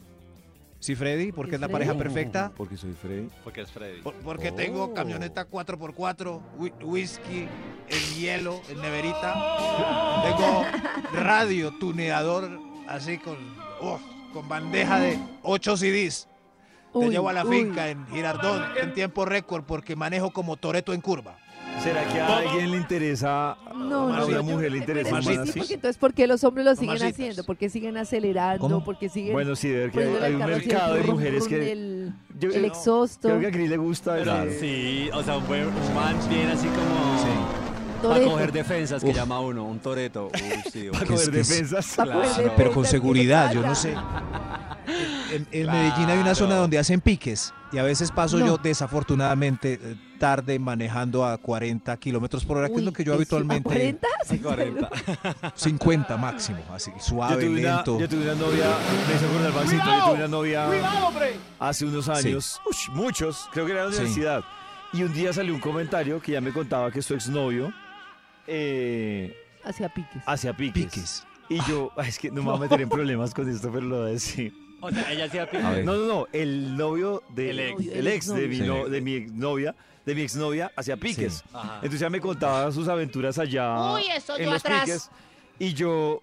Sí, Freddy, porque es la pareja perfecta. Porque soy Freddy. Porque es Freddy. Por- porque Oh. tengo camioneta 4x4, whi- whisky, el hielo, el neverita. Tengo (laughs) radio, tuneador, así con, uf, con bandeja de 8 CDs. Te Uy, llevo a la uy. finca en Girardón en tiempo récord porque manejo como Toreto en curva. ¿Será que a alguien le interesa, No, a no, una yo- mujer le interesa es más sí, así? porque entonces, ¿por qué los hombres lo siguen haciendo? ¿Por qué siguen acelerando? ¿Cómo? ¿Por qué siguen Bueno, sí, de ver que hay, un mercado de mujeres que... El, Yo- el no, exhausto. Creo que a Cris le gusta Pero sí, o sea, un, buen, man bien así como para coger defensas que llama uno, un toreto. Uy, sí, para (laughs) uy. coger defensas. (laughs) Claro. Pero con ¿qué seguridad, yo no sé. En, en Medellín hay una zona donde hacen piques y a veces paso No. yo desafortunadamente eh, tarde manejando a 40 kilómetros por hora, que es Uy, lo que yo ¿a habitualmente 40? A 40. 50 máximo, así Yo suave, una, lento. yo tuve una novia, me hizo acordar, Maxito, yo tuve una novia hace unos años, muchos, creo que era en la Sí. universidad. Y un día salió un comentario que ya me contaba que su exnovio eh, Hacia piques. hacía piques. piques. Y yo, ay, es que no me voy a meter en problemas con esto, pero lo voy a decir. O sea, ella hacía ver. No, no, no, el novio de El ex. el ex de mi, Sí. no- de mi exnovia, de mi exnovia hacía piques. Sí. Ajá. Entonces ya me contaba sus aventuras allá Uy, eso en yo los atrás. piques. Y yo,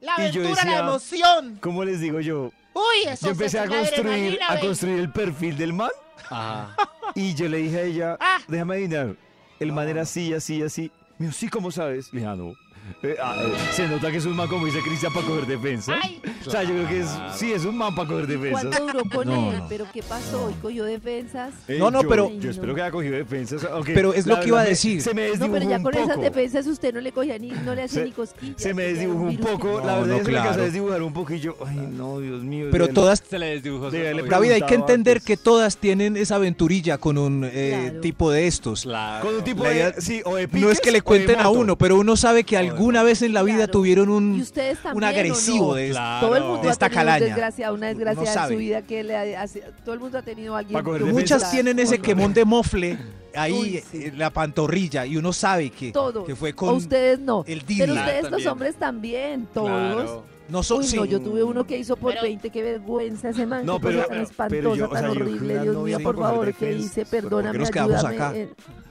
La Y yo aventura, decía- la emoción. ¿cómo les digo yo? Uy, eso Yo empecé a construir, a construir el perfil del man Ajá. y yo le dije a ella, Ah. déjame adivinar, el man era así, así, así. Dijo, sí, ¿cómo sabes? Ah, no. Eh, ah, eh, se nota que es un man, como dice Cristian, para coger defensa. Ay. O sea, yo creo que es, sí, es un man para coger defensas. ¿Cuánto duró con No, él? no. ¿Pero qué pasó? ¿Y cogió defensas? Eh, No, no, yo- pero- Yo espero que haya cogido defensas. Pero es lo que iba a decir. Se me No, desdibujó pero ya un con esas poco. defensas usted no le cogía ni, no le hacía Se- ni cosquillas. Se me desdibujó un poco. No, la verdad no, es que la casa claro. desdibujar un poquillo. Ay, no, Dios mío. Pero de- todas, Se le desdibujó. David, hay que entender que todas tienen esa aventurilla con un eh, Claro. tipo de estos. Claro. Con un tipo de. idea- Sí, o de No es que le cuenten a uno, pero uno sabe que alguna vez en la vida Claro. tuvieron ¿Y un, también, un agresivo no? de. Claro. Todo el mundo de esta calaña. desgracia, una desgracia en sabe. su vida que le ha, hace- todo el mundo ha tenido a alguien. Muchas tienen ese Claro. quemón de mofle ahí Uy, sí. en la pantorrilla y uno sabe que, Todos. que fue O con ustedes no. el Pero Disney. ustedes, los también. hombres también, todos. Claro. No so- Uy, sí. no, yo tuve uno que hizo por Pero- 20, qué vergüenza ese man. No, pero- tan pero- espantosa, pero yo, o tan sea, yo horrible. Dios mío, por favor, ¿qué hice? ¿por qué Perdóname, nos quedamos ayúdame. acá? eh,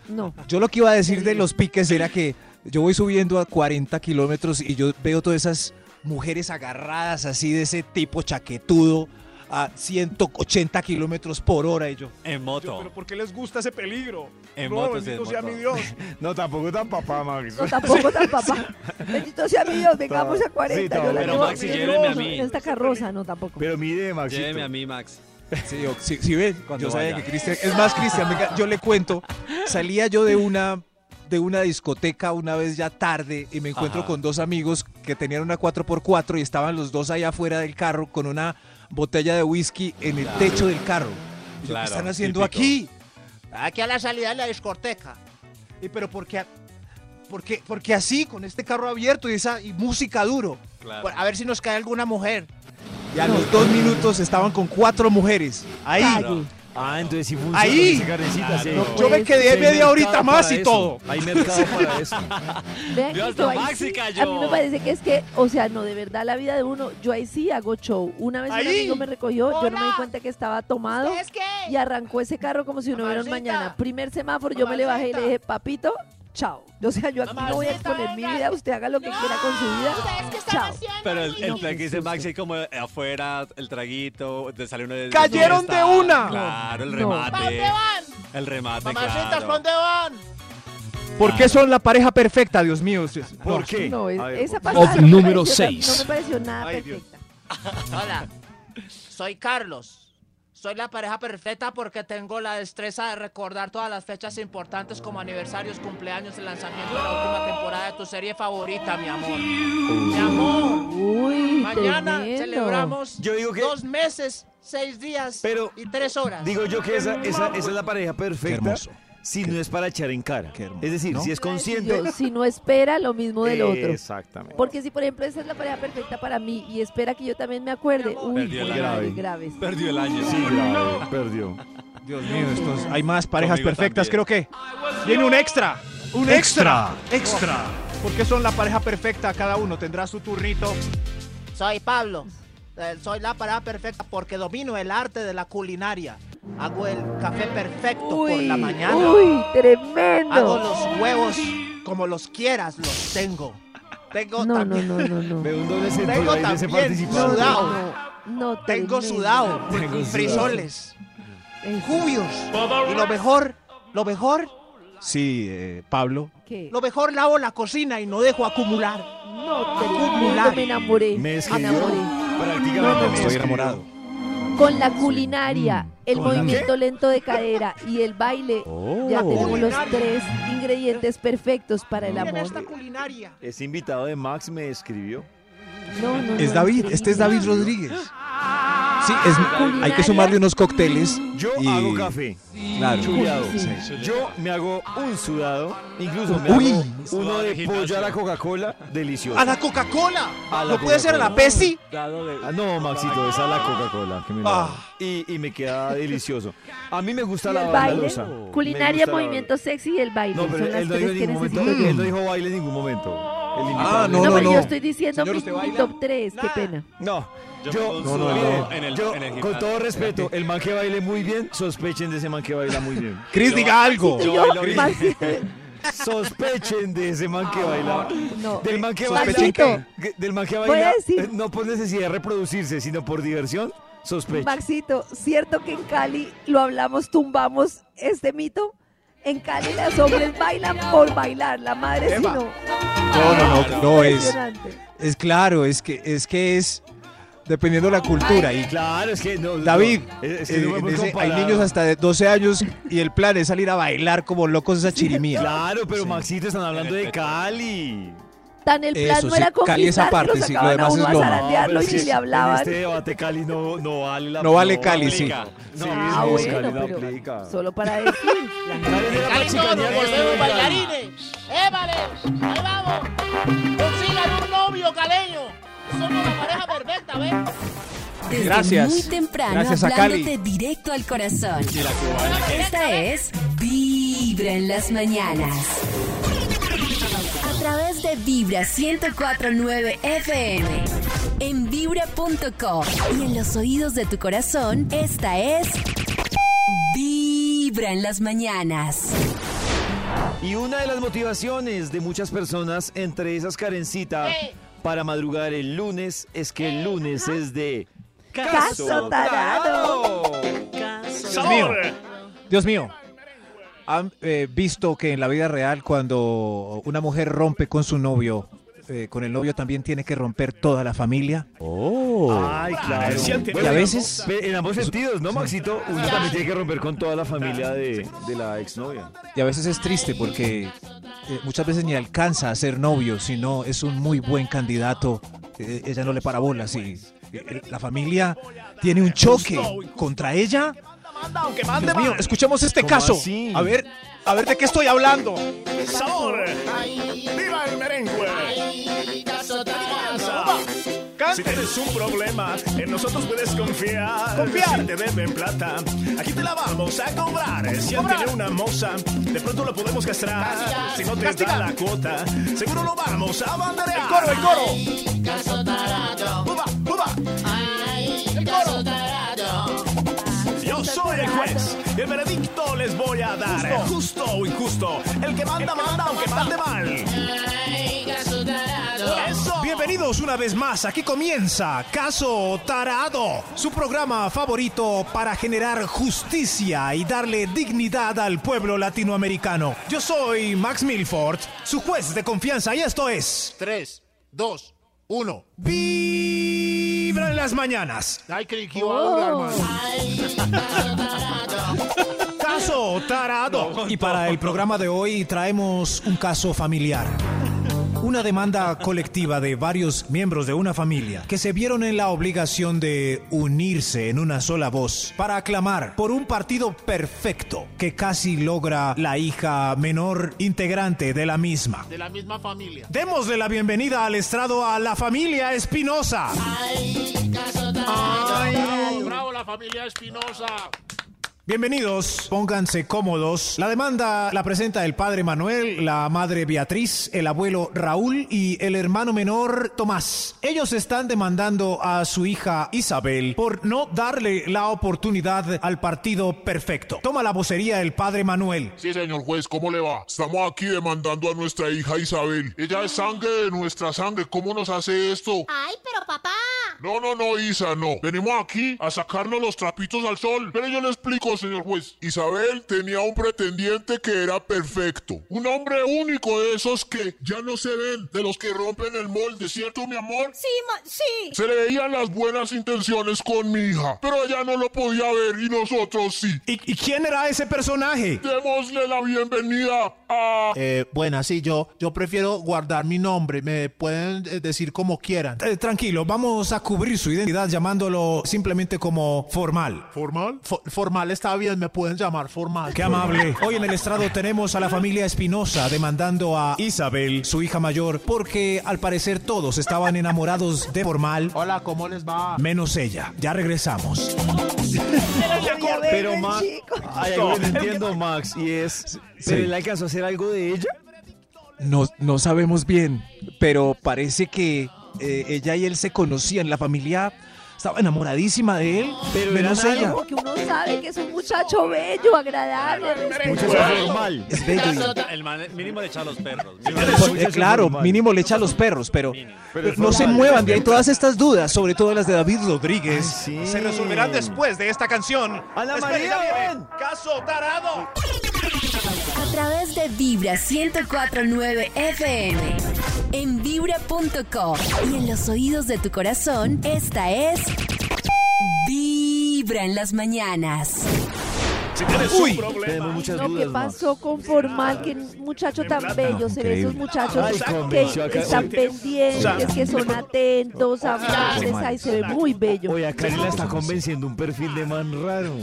No. Yo lo que iba a decir de los piques era que yo voy subiendo a 40 kilómetros y yo veo todas esas mujeres agarradas así de ese tipo chaquetudo a 180 kilómetros por hora y yo. En moto. Pero ¿por qué les gusta ese peligro? En no, moto, bendito en sea moto. mi Dios. (laughs) No, tampoco tan papá, Max. No, tampoco tan papá. (laughs) Bendito sea mi Dios, vengamos a 40. Sí, yo la pero yo lléveme a no, mí. En esta carroza, no, tampoco. Pero mide, Maxito. Lléveme a mí, Max. Sí, yo- sí, sí, ven, Cuando yo sabía que Cristian, es más Cristian, venga, yo le cuento, (laughs) salía yo de una de una discoteca una vez ya tarde y me encuentro Ajá. con dos amigos que tenían una 4x4 y estaban los dos allá afuera del carro con una botella de whisky en el Claro. techo del carro. Y yo, Claro, ¿Qué están haciendo típico. aquí? Aquí a la salida de la discoteca. Y pero ¿por qué, por qué- por qué así, con este carro abierto y esa y música duro? Claro. A ver si nos cae alguna mujer. Y a los dos minutos estaban con cuatro mujeres. Ahí. Ah, entonces sí funciona. Ahí. carnecita, sí. No Yo me quedé media horita más y eso. todo. Hay mercado para (laughs) eso. Vean Yo que hasta yo ahí Maxi sí- cayó. A mí me parece que es que, o sea, no, de verdad, la vida de uno, yo ahí sí hago show. Una vez Ahí. un amigo me recogió, yo no me di Hola. cuenta que estaba tomado ¿Ustedes qué? y arrancó ese carro como si no hubiera un Mamacita. mañana. Primer semáforo, yo me le bajé y le dije, papito, chao. O sea, yo aquí no voy a exponer mi vida, usted haga lo que quiera con su vida. ¿Ustedes qué están Chao. Pero el, el plan que dice. Maxi como afuera, el traguito, de sale uno de... ¡Cayeron de una! Claro, el No. remate. ¿Para dónde van? El remate, Mamacitas, claro. ¿para dónde van? ¿Por qué son la pareja perfecta, Dios mío? ¿Por qué? No, es- A ver, esa ¿por Top pasada no me número pareció tan- seis. No me pareció nada Ay, Dios. perfecta. (laughs) Hola, soy Carlos. Soy la pareja perfecta porque tengo la destreza de recordar todas las fechas importantes como aniversarios, cumpleaños, el lanzamiento de la última temporada de tu serie favorita, mi amor. Mi amor, Uy, mañana tremendo. celebramos Yo digo que- dos meses, seis días Pero- y tres horas. Digo yo que esa, esa, esa es la pareja Qué perfecta. hermoso. Si no es para echar en cara. Qué hermoso, Es decir, ¿no? si es consciente. Yo, si no espera lo mismo del otro. Exactamente. Porque si, por ejemplo, esa es la pareja perfecta para mí y espera que yo también me acuerde, uy, Perdió el año. grave, graves. Perdió el año. Sí, grave, perdió. Dios mío, estos, hay más parejas Conmigo perfectas, también. creo que. Viene un extra. Un extra. Extra. Porque son la pareja perfecta, cada uno tendrá su turnito. Soy Pablo. Eh, soy la pareja perfecta porque domino el arte de la culinaria. Hago el café perfecto por la mañana. uy, tremendo. Hago los huevos como los quieras, los tengo. Tengo No, no, también, no, no, no. Doble sentido Tengo ahí de ese también sudado. No, tengo sudado, Tengo frisoles, Eso. cubios. Y lo mejor, lo mejor, Sí, eh, Pablo. ¿Qué? lo mejor lavo la cocina y no dejo acumular. No, Acumular. me enamoré. Me Me escribió. enamoré. Prácticamente No, me Estoy enamorado. Con la culinaria, el ¿Con la movimiento lento de cadera y el baile, (laughs) ya tenemos los Culinaria. tres ingredientes perfectos para el Miren amor. esta culinaria. Ese invitado de Max me escribió. No, no, Es no, David, este es David. Rodríguez. Sí, es- hay que sumarle unos cócteles. Yo y- hago café. Claro. Chuleado. Sí. Yo me hago un sudado. Incluso me Uy. hago uno de pollo a la Coca-Cola. Delicioso. A la Coca-Cola. A la ¿No puede ser a la Coca-Cola. Pepsi? Ah, no, Maxito, esa es la Coca-Cola Ah. y, y me queda delicioso. A mí me gusta ¿Y la. Culinaria, movimiento sexy y el baile. No, pero Son las él no dijo en ningún momento. Él no dijo baile en ningún momento. Ah, no, No, no, yo estoy diciendo Señor, mi, ¿usted mi baila? top 3, qué pena. No. Yo Yo, No, no, en el- yo, en el con todo respeto, el man que baile muy bien, sospechen de ese man que baila muy bien. Cris, diga algo. Maxito, yo yo, bailo bien. Maxito, Sospechen de ese man que baila. no. Del man que Sospechen baila. Maxito, que- Del man que baila. decir- eh, No por necesidad de reproducirse, sino por diversión. Sospechen. Maxito, ¿cierto que en Cali lo hablamos, tumbamos este mito? En Cali las hombres bailan por bailar, la madre sí Eva. no. No, no, no, no es. Es claro, es que es que es dependiendo de la cultura. Y Claro, es que no. David, no, es que eh, no ese- hay niños hasta de 12 años y el plan es salir a bailar como locos esa chirimía. Claro, pero Sí. Maxito, están hablando de Cali. Tan el plan Eso no sí, era Cali esa parte, sí, lo demás uno es y ni que le hablaban. En este debate Cali no, no vale la No vale Cali, sí. No, Ah, no, bueno, Cali no pero aplica. solo para decir. Cali nos estuvo volvemos en Cali. bailarines. ¡Évale! ¡Ahí vamos! ¡Consigan un novio caleño! Somos la pareja perfecta, ¿ves? Desde Gracias. muy temprano Gracias a hablándote Cali. directo al corazón. Esta es Vibra en las mañanas. A través de Vibra 1049 FM. En vibra.com. Y en los oídos de tu corazón, esta es Vibra en las mañanas. Y una de las motivaciones de muchas personas, entre esas Karencita, para madrugar el lunes, es que el lunes es de Caso tarado. Dios mío. Dios mío. ¿Han eh, visto que en la vida real cuando una mujer rompe con su novio, eh, con el novio también tiene que romper toda la familia? Ay, claro. Y a veces... Ve, En ambos sentidos, ¿no, Maxito? Uno también tiene que romper con toda la familia de, de la exnovia. Y a veces es triste porque eh, muchas veces ni alcanza a ser novio, sino es un muy buen candidato. Eh, ella no le para bolas y eh, la familia tiene un choque contra ella. Manda, aunque Dios mande mío, escuchemos este ¿Cómo caso. así? A ver, a ver de qué estoy hablando. Sabor. ¡Viva el merengue! Si tienes un problema, en nosotros puedes confiar. Confiar. Si te deben plata, aquí te la vamos a cobrar. Si él tiene una moza, de pronto lo podemos castrar. Si no te da la cuota, seguro lo vamos a banderear. El coro, el coro. ¡Uba, uba! Juez y el veredicto les voy a dar. Justo, o injusto. El que manda, manda, aunque mande mal. Eso. Bienvenidos una vez más. Aquí comienza Caso Tarado, su programa favorito para generar justicia y darle dignidad al pueblo latinoamericano. Yo soy Max Milford, su juez de confianza, y esto es 3, 2, 1. Vibra en las mañanas. Ay, creí que iba a durar, hermano. (laughs) Caso Tarado. Y para el programa de hoy traemos un caso familiar. Una demanda colectiva de varios miembros de una familia que se vieron en la obligación de unirse en una sola voz para aclamar por un partido perfecto que casi logra la hija menor integrante de la misma. De la misma familia. Démosle la bienvenida al estrado a la familia Espinosa. Bravo, bravo la familia Espinosa. Bienvenidos, pónganse cómodos. La demanda la presenta el padre Manuel, la madre Beatriz, el abuelo Raúl y el hermano menor Tomás. Ellos están demandando a su hija Isabel por no darle la oportunidad al partido perfecto. Toma la vocería el padre Manuel. Sí, señor juez, ¿cómo le va? Estamos aquí demandando a nuestra hija Isabel. Ella es sangre de nuestra sangre. ¿Cómo nos hace esto? Ay, pero papá. No, no, no, Isa, no. Venimos aquí a sacarnos los trapitos al sol. Pero yo le explico, señor juez. Isabel tenía un pretendiente que era perfecto. Un hombre único de esos que ya no se ven, de los que rompen el molde, ¿cierto, mi amor? Sí, ma- sí. Se le veían las buenas intenciones con mi hija, pero ella no lo podía ver y nosotros sí. ¿Y, y quién era ese personaje? Démosle la bienvenida a... Eh, bueno, sí, yo, yo prefiero guardar mi nombre. Me pueden eh, decir como quieran. Eh, tranquilo, vamos a cubrir su identidad llamándolo simplemente como formal. ¿Formal? formal está bien, me pueden llamar formal. Qué amable. Hoy en el estrado tenemos a la familia Espinosa demandando a Isabel, su hija mayor, porque al parecer todos estaban enamorados de formal, Hola, ¿cómo les va? menos ella. Ya regresamos. Pero Max, hay algo que no entiendo, Max, y es, ¿pero Sí. él alcanzó a hacer algo de ella? No, no sabemos bien, pero parece que eh, ella y él se conocían. La familia estaba enamoradísima de él, Pero menos eran ella. algo. Porque uno sabe que es un muchacho bello, agradable, respetuoso. formal. Es bello y- El man mínimo le echa a los perros. Eh, claro, mínimo le echa a los perros, pero, pero no se muevan de ahí todas estas dudas, sobre todo las de David Rodríguez. Se resolverán después de esta canción. ¡Ana Espere, María! ¡Caso tarado! A través de Vibra 1049 FM. En vibra.com. Y en los oídos de tu corazón, esta es. Vibra en las mañanas. Uy, tenemos muchas No, ¿qué dudas, Max. pasó con Formal? Que muchacho tan bello. Se ve esos muchachos Ay, que están pendientes, que son atentos, amables. Ay, se ve muy bello. Oye, a Karen la está convenciendo un perfil de man raro.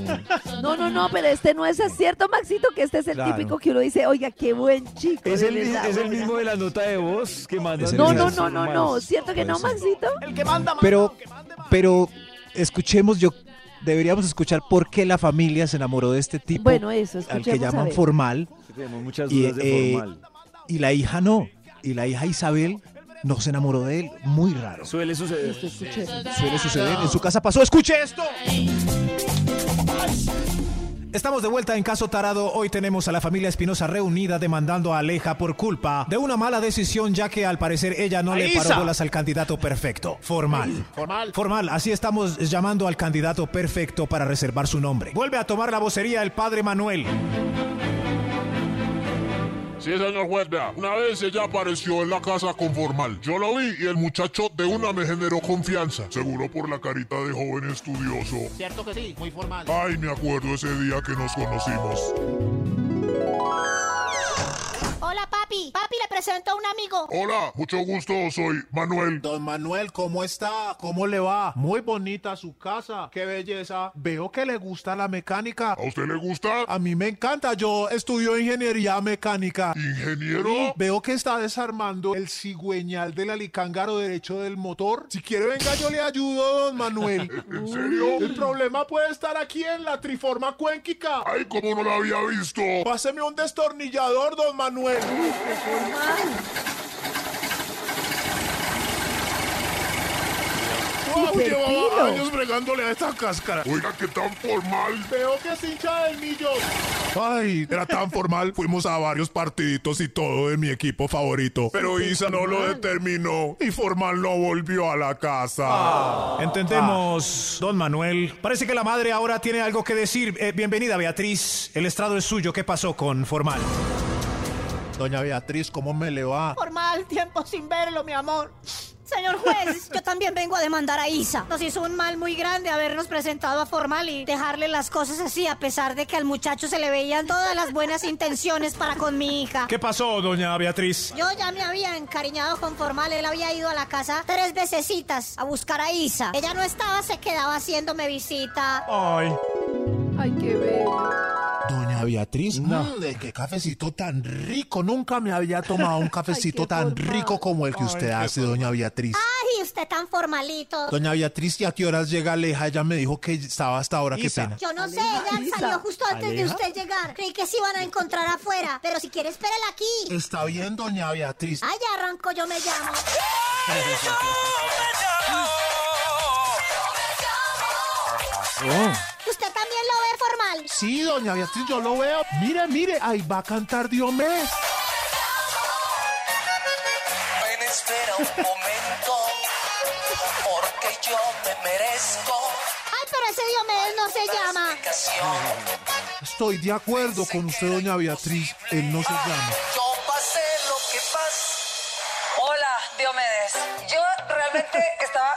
No, no, no, pero este no es cierto, Maxito, que este es el Claro. típico que uno dice, oiga, qué buen chico. Es el, verdad, es el oiga. mismo de la nota de voz que manda. El No, no, no, no, no. ¿Cierto que no, Puede ser. Maxito? Pero, pero escuchemos, yo deberíamos escuchar por qué la familia se enamoró de este tipo Bueno, eso, al que llaman formal Tenemos muchas y, de eh, formal. y la hija no. Y la hija Isabel no se enamoró de él. Muy raro. Suele suceder. Esto. Suele suceder. En su casa pasó. ¡Escuche esto! Estamos de vuelta en Caso Tarado. Hoy tenemos a la familia Espinosa reunida demandando a Aleja por culpa de una mala decisión, ya que al parecer ella no le paró bolas al candidato perfecto. Formal. Formal. Formal, así estamos llamando al candidato perfecto para reservar su nombre. Vuelve a tomar la vocería el padre Manuel. Sí, señor juez, vea. Una vez ella apareció en la casa con formal. Yo lo vi y el muchacho de una me generó confianza. Seguro por la carita de joven estudioso. Cierto que sí, muy formal. Ay, me acuerdo ese día que nos conocimos. Presento a un amigo. Hola, mucho gusto, soy Manuel. Don Manuel, ¿cómo está? ¿Cómo le va? Muy bonita su casa. Qué belleza. Veo que le gusta la mecánica. ¿A usted le gusta? A mí me encanta. Yo estudio ingeniería mecánica. ¿Ingeniero? Veo que está desarmando el cigüeñal del alicángaro derecho del motor. Si quiere, venga, yo le ayudo, don Manuel. (laughs) ¿En serio? El problema puede estar aquí en la triforma cuénquica. Ay, cómo no la había visto. Páseme un destornillador, don Manuel. Wow, llevaba años bregándole a esta cáscara. Oiga, qué tan formal. Veo que es hincha del millo. Ay, era tan formal. Fuimos a varios partiditos y todo de mi equipo favorito. Pero Isa no lo determinó y formal no volvió a la casa. Entendemos, don Manuel. Parece que la madre ahora tiene algo que decir. Eh, bienvenida, Beatriz. El estrado es suyo. ¿Qué pasó con Formal? Doña Beatriz, ¿cómo me le va? Formal, tiempo sin verlo, mi amor. Señor juez, (laughs) yo también vengo a demandar a Isa. Nos hizo un mal muy grande habernos presentado a formal y dejarle las cosas así, a pesar de que al muchacho se le veían todas las buenas intenciones para con mi hija. ¿Qué pasó, doña Beatriz? Yo ya me había encariñado con formal, él había ido a la casa tres vecesitas a buscar a Isa. Ella no estaba, se quedaba haciéndome visita. Ay. Ay, qué bello. Doña Beatriz, mm, de qué cafecito tan rico. Nunca me había tomado un (laughs) cafecito tan rico como el que usted hace, doña Beatriz. Ay, usted tan formalito. Doña Beatriz, ¿y a qué horas llega Aleja? Ella me dijo que estaba hasta ahora, qué Isa. pena. Yo no sé, ella Isa. salió justo antes de usted llegar. Creí que se iban a encontrar afuera, pero si quiere espérela aquí. Está bien, doña Beatriz. Ay, ya arranco, yo me llamo. (laughs) ¿Usted también lo ve formal? Sí, doña Beatriz, yo lo veo. Mire, mire, ahí va a cantar Diomedes. Ven, espera un momento, porque yo me merezco Ay, pero ese Diomedes no se llama. Estoy de acuerdo con usted, doña Beatriz. Él no se llama.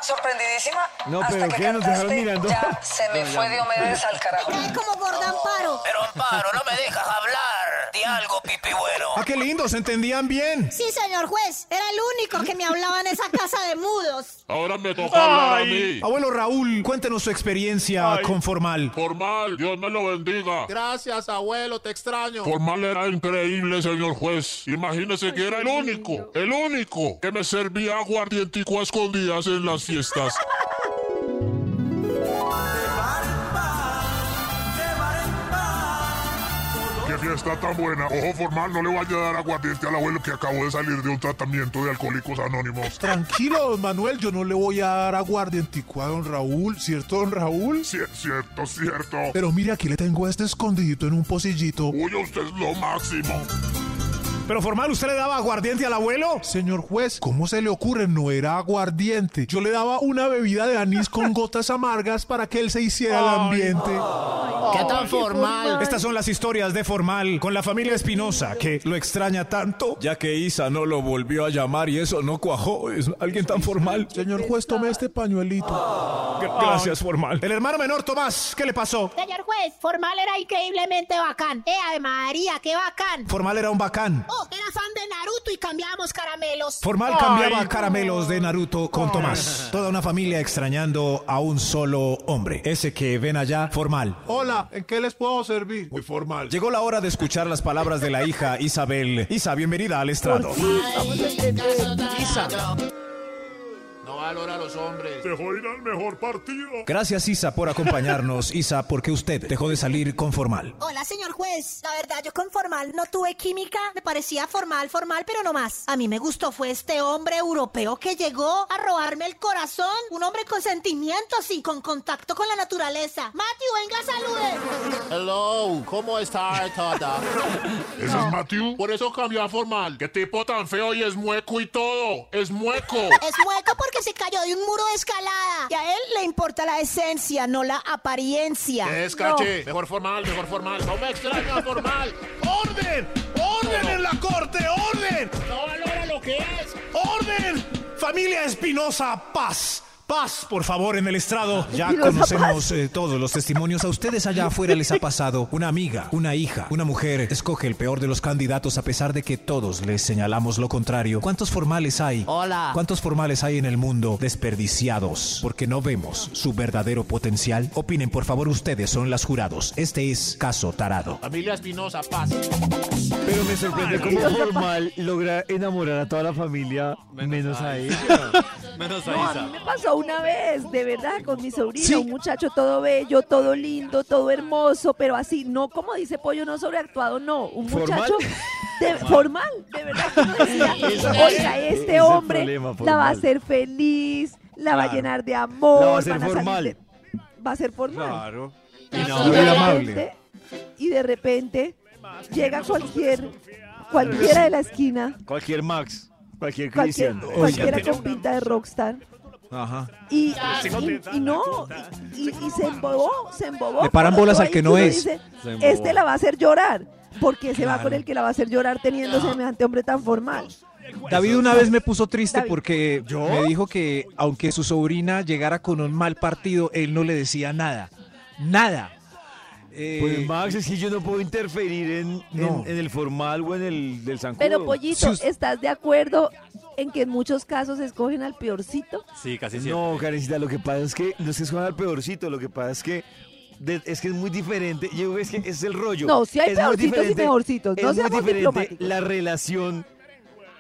Sorprendidísima. No, hasta pero que ¿qué? Nos dejaron mirando. Ya se me No, fue. Diomedes al carajo. Ay, como gorda Amparo. Pero Amparo, no me dejas hablar. Di algo, pipi bueno. Ah, qué lindo, se entendían bien. Sí, señor juez. Era el único que me hablaba en esa casa de mudos. Ahora me toca hablar a mí. Abuelo Raúl, cuéntenos su experiencia con Formal. Formal, Dios me lo bendiga. Gracias, abuelo, te extraño. Formal era increíble, señor juez. Imagínese que era el único, el único que me servía aguardientico a escondidas en las fiestas. Fiesta tan buena. Ojo, formal, no le vaya a dar aguardiente al abuelo que acabó de salir de un tratamiento de alcohólicos anónimos. Tranquilo, don Manuel, yo no le voy a dar aguardientico a don Raúl, ¿cierto, don Raúl? Cier- cierto, cierto. Pero mire, aquí le tengo este escondidito en un pocillito. Uy, usted es lo máximo. Pero Formal, ¿usted le daba aguardiente al abuelo? Señor juez, ¿cómo se le ocurre? No era aguardiente. Yo le daba una bebida de anís con (laughs) gotas amargas para que él se hiciera el ambiente. ¿Qué tan formal? Estas son las historias de Formal con la familia Espinosa, que lo extraña tanto, ya que Isa no lo volvió a llamar y eso no cuajó. Es alguien tan formal. Señor juez, tome este pañuelito. G- Gracias, Formal. El hermano menor, Tomás, ¿qué le pasó? Señor juez, formal era increíblemente bacán. ¡Eh, Ave María, qué bacán! Formal era un bacán. Oh, era fan de Naruto y cambiábamos caramelos. Formal cambiaba caramelos de Naruto con Tomás. Toda una familia extrañando a un solo hombre. Ese que ven allá, Formal. Hola, ¿en qué les puedo servir? Muy formal. Llegó la hora de escuchar las palabras de la hija Isabel. Isa, bienvenida al estrado. Isa. Valora a los hombres. Dejó ir al mejor partido. Gracias, Isa, por acompañarnos. (laughs) Isa, ¿por qué usted dejó de salir con Formal? Hola, señor juez. La verdad, yo con formal no tuve química. Me parecía formal, formal, pero no más. A mí me gustó fue este hombre europeo que llegó a robarme el corazón. Un hombre con sentimientos y con contacto con la naturaleza. Matthew, venga, salude. Hello, ¿cómo está toda? (laughs) ¿Ese es Matthew? Por eso cambió a formal. ¿Qué tipo tan feo y es mueco y todo? Es mueco. Es mueco porque se cayó de un muro de escalada. Y a él le importa la esencia, no la apariencia. ¿Qué? Mejor formal, mejor formal. No me extraña formal. ¡Orden! ¡Orden en la corte! ¡Orden! No valora lo que es. ¡Orden! Familia Espinosa, paz. Paz, por favor, en el estrado. (laughs) Ya conocemos eh, todos los testimonios. A ustedes allá afuera les ha (laughs) pasado una amiga, una hija, una mujer. Escoge el peor de los candidatos a pesar de que todos les señalamos lo contrario. ¿Cuántos formales hay? Hola. ¿Cuántos formales hay en el mundo desperdiciados porque no vemos su verdadero potencial? Opinen, por favor, ustedes son las jurados. Este es Caso Tarado. Familia Espinosa, paz. Pero me sorprende cómo Formal logra enamorar a toda la familia, menos a él. Menos No, a mí me pasó una vez, de verdad, con mi sobrina, un muchacho todo bello, todo lindo, todo hermoso, pero así, no como dice Pollo, no sobreactuado, no, un ¿Formal? muchacho de- formal, de verdad que decía, oiga, este hombre problema, la va a hacer feliz, la va a llenar de amor, La va a salir formal. de- va a ser formal. Claro. Y, no, de repente, y de repente llega cualquier, cualquiera de la esquina, Cualquier Max, cualquier cualquier, Cristian. cualquiera con pinta de rockstar. Ajá. Y, y, y no, y, y se embobó, se embobó. Le paran bolas al que no es. dice, este la va a hacer llorar. Porque se va con el que la va a hacer llorar teniendo semejante hombre tan formal. David una vez me puso triste David. porque me dijo que aunque su sobrina llegara con un mal partido, él no le decía nada. Nada. Eh, Pues Max, es que yo no puedo interferir en, No. en, en el formal o en el del zancudo. Pero Pollito, ¿estás de acuerdo en que en muchos casos escogen al peorcito? Sí, casi siempre. No, Karencita, lo que pasa es que no es que escojan al peorcito, lo que pasa es que de- es que es muy diferente. Yo es que es el rollo. No, sí hay Es peorcitos y mejorcitos, no es muy diferente la relación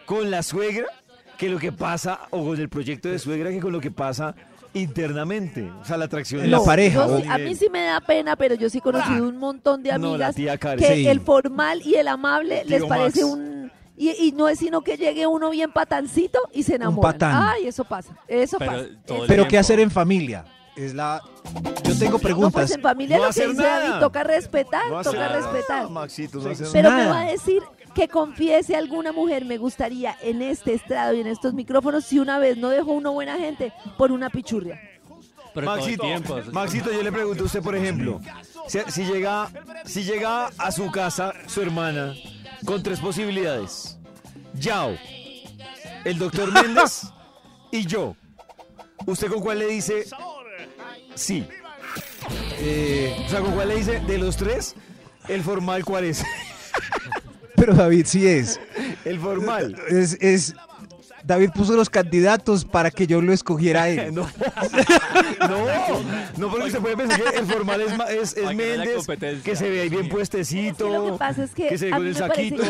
con la suegra que lo que pasa o con el proyecto de suegra que con lo que pasa internamente. O sea, la atracción En la pareja, sí- a mí sí me da pena, pero yo sí he conocido un montón de No, la amigas Karen. que Sí. el formal y el amable les parece Max. un... Y, y no es sino que llegue uno bien patancito y se enamoran. patán. Ay, eso pasa, eso Pero pasa. Pero ¿qué hacer en familia? Es la. Yo tengo No, preguntas. pues en familia No lo que dice. David, toca respetar, No toca nada. respetar. Maxito, no hacer Pero Nada. me va a decir que confiese alguna mujer, me gustaría en este estrado y en estos micrófonos, si una vez no dejó uno buena gente por una pichurria. Pero Maxito, tiempo. Maxito, yo le pregunto a usted, por ejemplo, si, si llega, si llega a su casa su hermana con tres posibilidades. Yao, el doctor Méndez y yo. ¿Usted con cuál le dice sí? Eh, O sea, ¿con cuál le dice de los tres? El formal, ¿cuál es? pero David sí es. El formal. Es, es. David puso los candidatos para que yo lo escogiera a él. (laughs) No, (laughs) no, no, porque usted puede pensar que el formal es, ma- es, es Para que no haya Méndez, competencia. que se ve ahí bien Es puestecito, que lo que pasa es que, se ve a con mí el me parece saquito.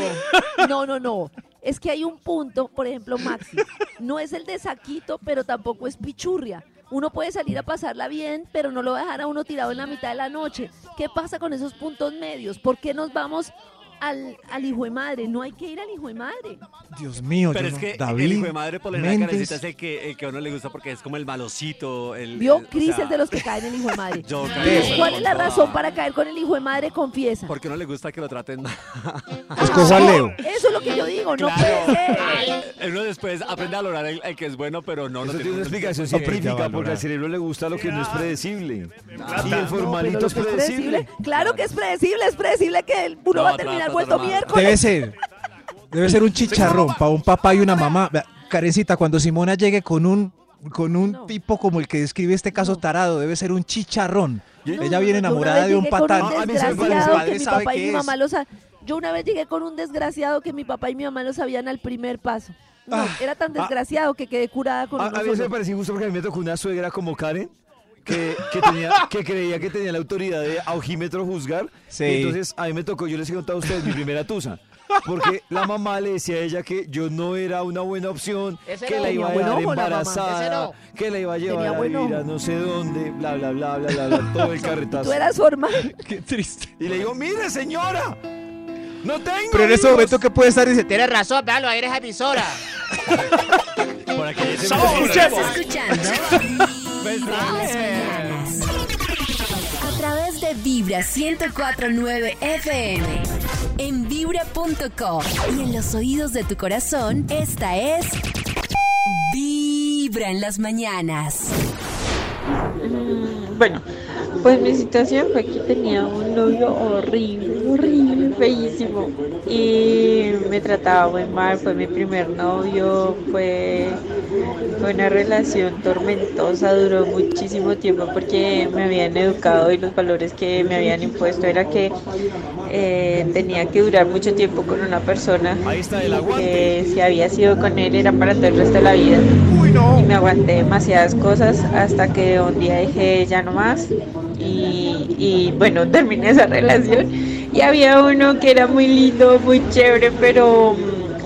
que- no, no, no. Es que hay un punto, por ejemplo, Maxi, no es el de saquito, pero tampoco es pichurria. Uno puede salir a pasarla bien, pero no lo va a dejar a uno tirado en la mitad de la noche. ¿Qué pasa con esos puntos medios? ¿Por qué nos vamos al, al hijo de madre? No hay que ir al hijo de madre. Dios mío, Pero yo es no- que David, el hijo de madre por la Méndez. carecita es el que, el que a uno le gusta porque es como el malocito. El, Vio, el- o Cris sea, es de los que caen en el hijo de madre. (laughs) Yo caigo, ¿Cuál es la razón para caer con el hijo de madre? Confiesa. Porque a uno le gusta que lo traten mal. (laughs) Escojo a Leo. Eso es lo que yo digo, no puede ser. Uno después aprende a valorar el, el que es bueno, pero no. no Eso tiene una explicación científica, porque al cerebro le gusta lo que no es predecible. Y el No, formalito es predecible. Claro que es predecible, es predecible que el uno No, va a terminar vuelto trata. miércoles. Debe ser. Debe ser un chicharrón para un papá y una mamá. Vea, Karencita, cuando Simona llegue con un con un No. tipo como el que describe este caso tarado, debe ser un chicharrón. No, Ella viene enamorada de un patán. Ah, desgraciado que mi papá y mi mamá lo Yo una vez llegué con un desgraciado que mi papá y mi mamá lo sabían al primer paso. No, Ah, era tan desgraciado que quedé curada con A, uno a mí me parece injusto porque a mí me tocó una suegra como Karen que, que, tenía, que creía que tenía la autoridad de a ojímetro juzgar. Sí. Y entonces a mí me tocó, yo les he contado a ustedes, mi primera tusa. Porque la mamá le decía a ella que yo no era una buena opción, Ese que no. la iba a dejar embarazada, no. que la iba a llevar a vivir a no sé dónde, bla, bla, bla, bla, bla, bla, todo el carretazo. Tú eras formal. (laughs) Qué triste. Y le digo, mire señora, no tengo Pero en ese hijos". momento que puede estar dice, Tienes razón, véalo, ahí eres emisora. (laughs) Por aquí escuchando Pues Vibra en las mañanas. A través de Vibra 1049 FM. En vibra.com. Y en los oídos de tu corazón, esta es. Vibra en las mañanas. Mm, Bueno, pues mi situación fue que tenía un novio horrible, horrible, feísimo. Y me trataba muy mal, fue mi primer novio, fue, fue una relación tormentosa, duró muchísimo tiempo porque me habían educado y los valores que me habían impuesto era que eh, tenía que durar mucho tiempo con una persona. Que si había sido con él era para todo el resto de la vida. Y me aguanté demasiadas cosas hasta que un día dije ya no más. Y, y, bueno, terminé esa (laughs) relación. Y había uno que era muy lindo, muy chévere, pero,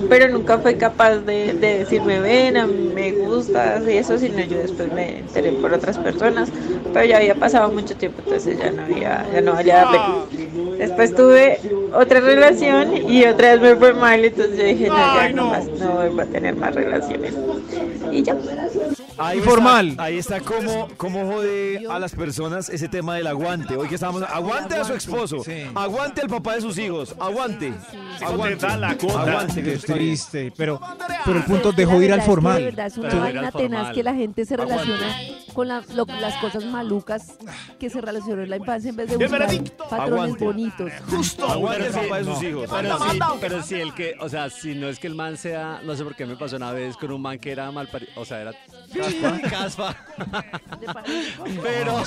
pero nunca fue capaz de, de decirme ven, a mí me gustas y eso, sino yo después me enteré por otras personas. Pero ya había pasado mucho tiempo, entonces ya no había, ya no valía la pena. Después tuve otra relación y otra vez me fue mal, entonces yo dije, no, ya no, más, no vuelvo a tener más relaciones. Y ya. Ahí Informal. Está, ahí está cómo, cómo jode a las personas ese tema del aguante. Hoy que estamos, aguante a su esposo, aguante al papá de sus hijos, aguante. Aguante, aguante que triste. Pero, pero el punto dejó ir al de formal. verdad es una vaina tenaz que la gente se relaciona con la- lo- las cosas malucas que se relacionó en la infancia en vez de buscar patrones Aguante. bonitos. Justo. Aguante el papá de sus hijos. Pero sí, pero sí, el que, o sea, si no es que el man sea, no sé por qué me pasó una vez con un man que era mal o sea, era caspa, (laughs) (laughs) pero,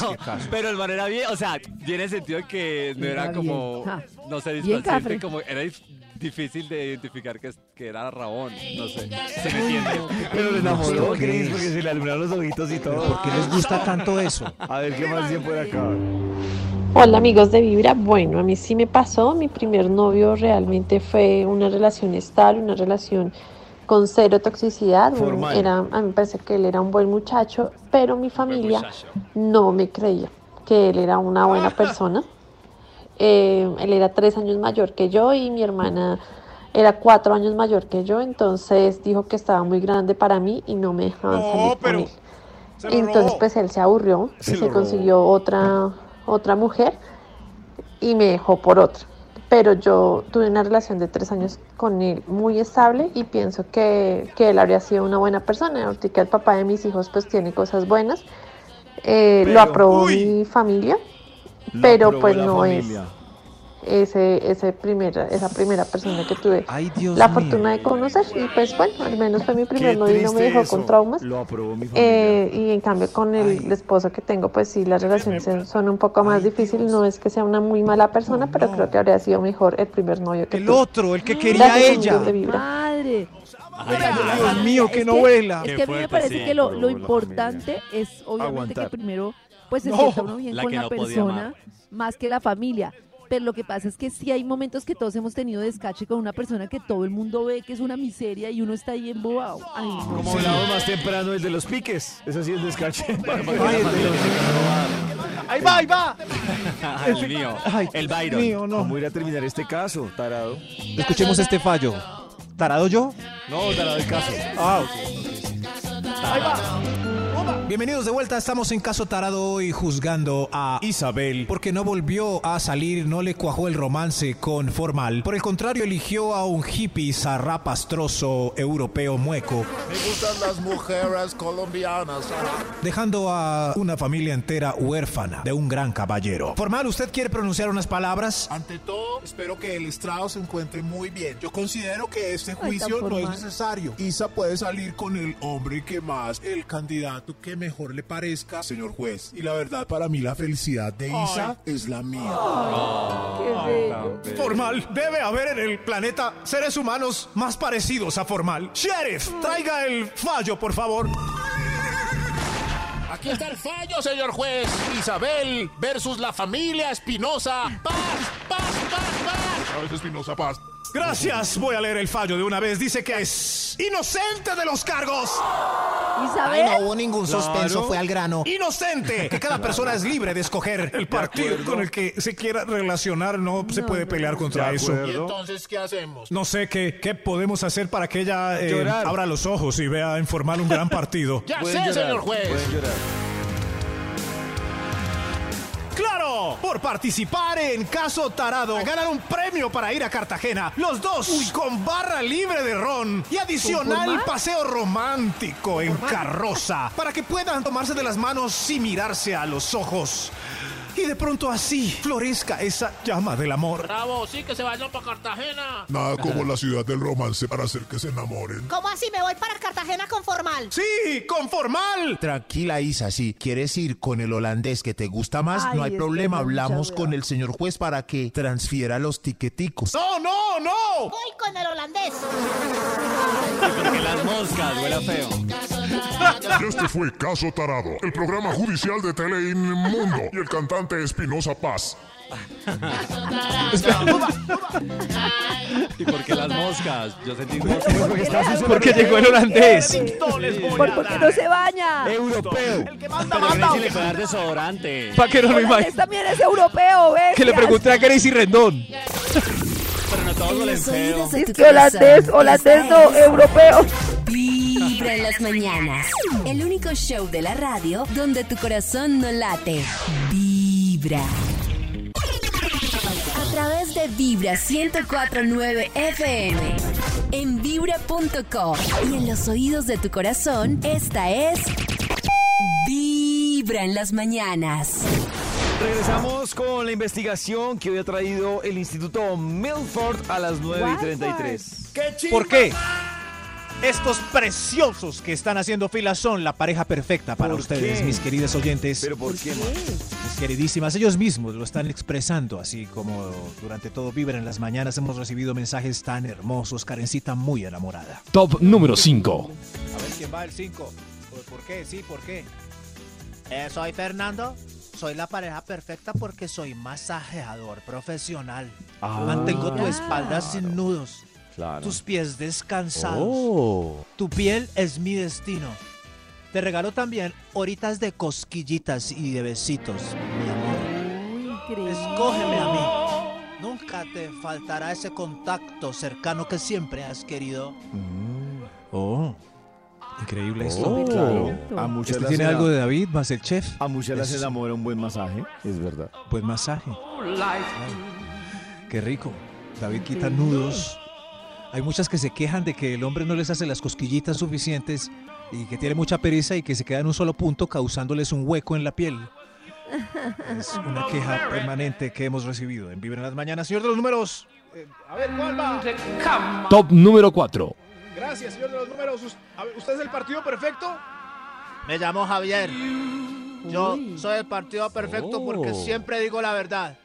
pero el man era bien, o sea, tiene sentido que no era Era como, no sé, dispaciente, como, era dif- difícil de identificar que era Rabón, no sé, se me entiende. Pero le enamoró, Cris, porque se le alumbraron los ojitos y todo. ¿Por qué les gusta tanto eso? A ver, ¿qué más tiempo de acá? Hola amigos de Vibra, bueno, a mí sí me pasó, mi primer novio realmente fue una relación estable, una relación con cero toxicidad, era, a mí me parece que él era un buen muchacho, pero mi familia no me creía que él era una buena (laughs) persona. Eh, él era tres años mayor que yo y mi hermana era cuatro años mayor que yo, entonces dijo que estaba muy grande para mí y no me dejaban salir con él. Entonces pues él se aburrió Se se consiguió otra, otra mujer y me dejó por otra. Pero yo tuve una relación de tres años con él muy estable y pienso que, que él habría sido una buena persona. Ahorita que el papá de mis hijos pues tiene cosas buenas. Eh, Pero- lo aprobó Uy. mi familia, pero pues no familia. es ese, ese primera, esa primera persona que tuve Ay, Dios la mío. fortuna de conocer. Y pues bueno, al menos fue mi primer novio y no me dejó eso. con traumas. Lo aprobó mi familia. Eh, y en cambio con el esposo que tengo, pues sí, las relaciones son- son un poco más difíciles. No es que sea una muy mala persona, pero creo que habría sido mejor el primer novio que El tuve. otro, el que quería a Gracias, ella. amigos de Vibra. Madre. Dios mío, qué Es que- novela. Es que a mí me parece sí. que lo, lo la importante es obviamente Aguantar. que primero pues se No, sienta uno bien la con la no persona más que la familia. Pero lo que pasa es que sí hay momentos que todos hemos tenido descache con una persona que todo el mundo ve que es una miseria y uno está ahí embobado. Ay, no. Como hablábamos más temprano, el de los piques. Ese sí es descache. Ahí va, ahí va. (laughs) el mío, Ay, el Byron. mío, no. ¿Cómo ir a terminar este caso, tarado? Escuchemos este fallo. ¿Tarado yo? No, tarado el caso. Ah, ok. Ahí va. Bienvenidos de vuelta, estamos en caso tarado y juzgando a Isabel porque no volvió a salir, no le cuajó el romance con Formal. Por el contrario, eligió a un hippie zarrapastroso europeo mueco, Me gustan las mujeres colombianas. dejando a una familia entera huérfana de un gran caballero. Formal, ¿usted quiere pronunciar unas palabras? Ante todo, espero que el estrado se encuentre muy bien. Yo considero que este Ay, juicio tan no es necesario. Isa puede salir con el hombre que más, el candidato que mejor le parezca, señor juez. Y la verdad, para mí la felicidad de Isa es la mía. Qué bello. Formal, debe haber en el planeta seres humanos más parecidos a Formal. Sheriff, traiga el fallo, por favor. Aquí está el fallo, señor juez. Isabel versus la familia Espinosa. Paz, paz, paz, paz. A veces Espinosa Paz. Gracias, voy a leer el fallo de una vez. Dice que es inocente de los cargos. Isabel. hubo ningún suspenso, fue al grano. Inocente, que cada (laughs) persona es libre de escoger el partido con el que se quiera relacionar. No, se puede pelear contra eso. ¿Y entonces qué hacemos? No sé qué, qué podemos hacer para que ella eh, Llorar. abra los ojos y vea en Formal un gran partido. (laughs) Ya Pueden sé, llorar, señor juez. pueden llorar. Por participar en Caso Tarado, ganar un premio para ir a Cartagena. Los dos con barra libre de ron y adicional paseo romántico en carroza para que puedan tomarse de las manos y mirarse a los ojos. Y de pronto así florezca esa llama del amor. Bravo, sí, que se vayan para Cartagena. Nada como la ciudad del romance para hacer que se enamoren. ¿Cómo así me voy para Cartagena con formal? ¡Sí! ¡Con formal! Tranquila, Isa, si quieres ir con el holandés que te gusta más, Ay, no hay problema. Hablamos con el señor juez para que transfiera los tiqueticos. ¡No, no, no! Voy con el holandés. Porque las moscas, huele feo. Y (laughs) este fue Caso Tarado, el programa judicial de Tele Inmundo y el cantante Espinosa Paz. (laughs) ¿Y por qué las moscas? Yo sentí moscas. Porque llegó el holandés. ¿Por, por qué no se baña? Europeo. El que manda, manda. Le puede dar desodorante. Para que no lo imagine. también es europeo, ¿ves? Que le pregunte a Gracie Rendón. Pero no todos En huelen feo. Es que holandés, holandés no, europeo. Vibra en las mañanas. El único show de la radio donde tu corazón no late. Vibra. A través de Vibra 1049 FM. En vibra.com. Y en los oídos de tu corazón, esta es. Vibra. Vibra en las mañanas. Regresamos con la investigación que hoy ha traído el Instituto Milford a las 9 y 33. ¿Por qué? Estos preciosos que están haciendo fila son la pareja perfecta para ¿Por ustedes, qué? mis queridos oyentes. ¿Pero por qué, man? Mis queridísimas, ellos mismos lo están expresando, así como durante todo Vibra en las mañanas hemos recibido mensajes tan hermosos, Karencita muy enamorada. Top número 5. A ver quién va el 5. ¿Por qué? Sí, ¿por qué? Eh, soy Fernando. Soy la pareja perfecta porque soy masajeador profesional. Ah, Mantengo tu claro. espalda sin nudos. Claro. Tus pies descansados. Oh. Tu piel es mi destino. Te regalo también horitas de cosquillitas y de besitos, mi amor. Increíble. Escógeme a mí. Nunca te faltará ese contacto cercano que siempre has querido. Oh, increíble esto. Oh, claro. A muchas Este tiene algo de David, más el chef. A muchas las Es- enamora un buen masaje, es verdad. Buen masaje. Qué rico. David quita nudos. Hay muchas que se quejan de que el hombre no les hace las cosquillitas suficientes y que tiene mucha pereza y que se queda en un solo punto causándoles un hueco en la piel. Es una queja permanente que hemos recibido en Vibra en las Mañanas. Señor de los números. eh, a ver, ¿cuál va? Top número 4. Gracias, señor de los números. ¿Usted es el partido perfecto? Me llamo Javier. Yo soy el partido perfecto porque Oh. siempre digo la verdad.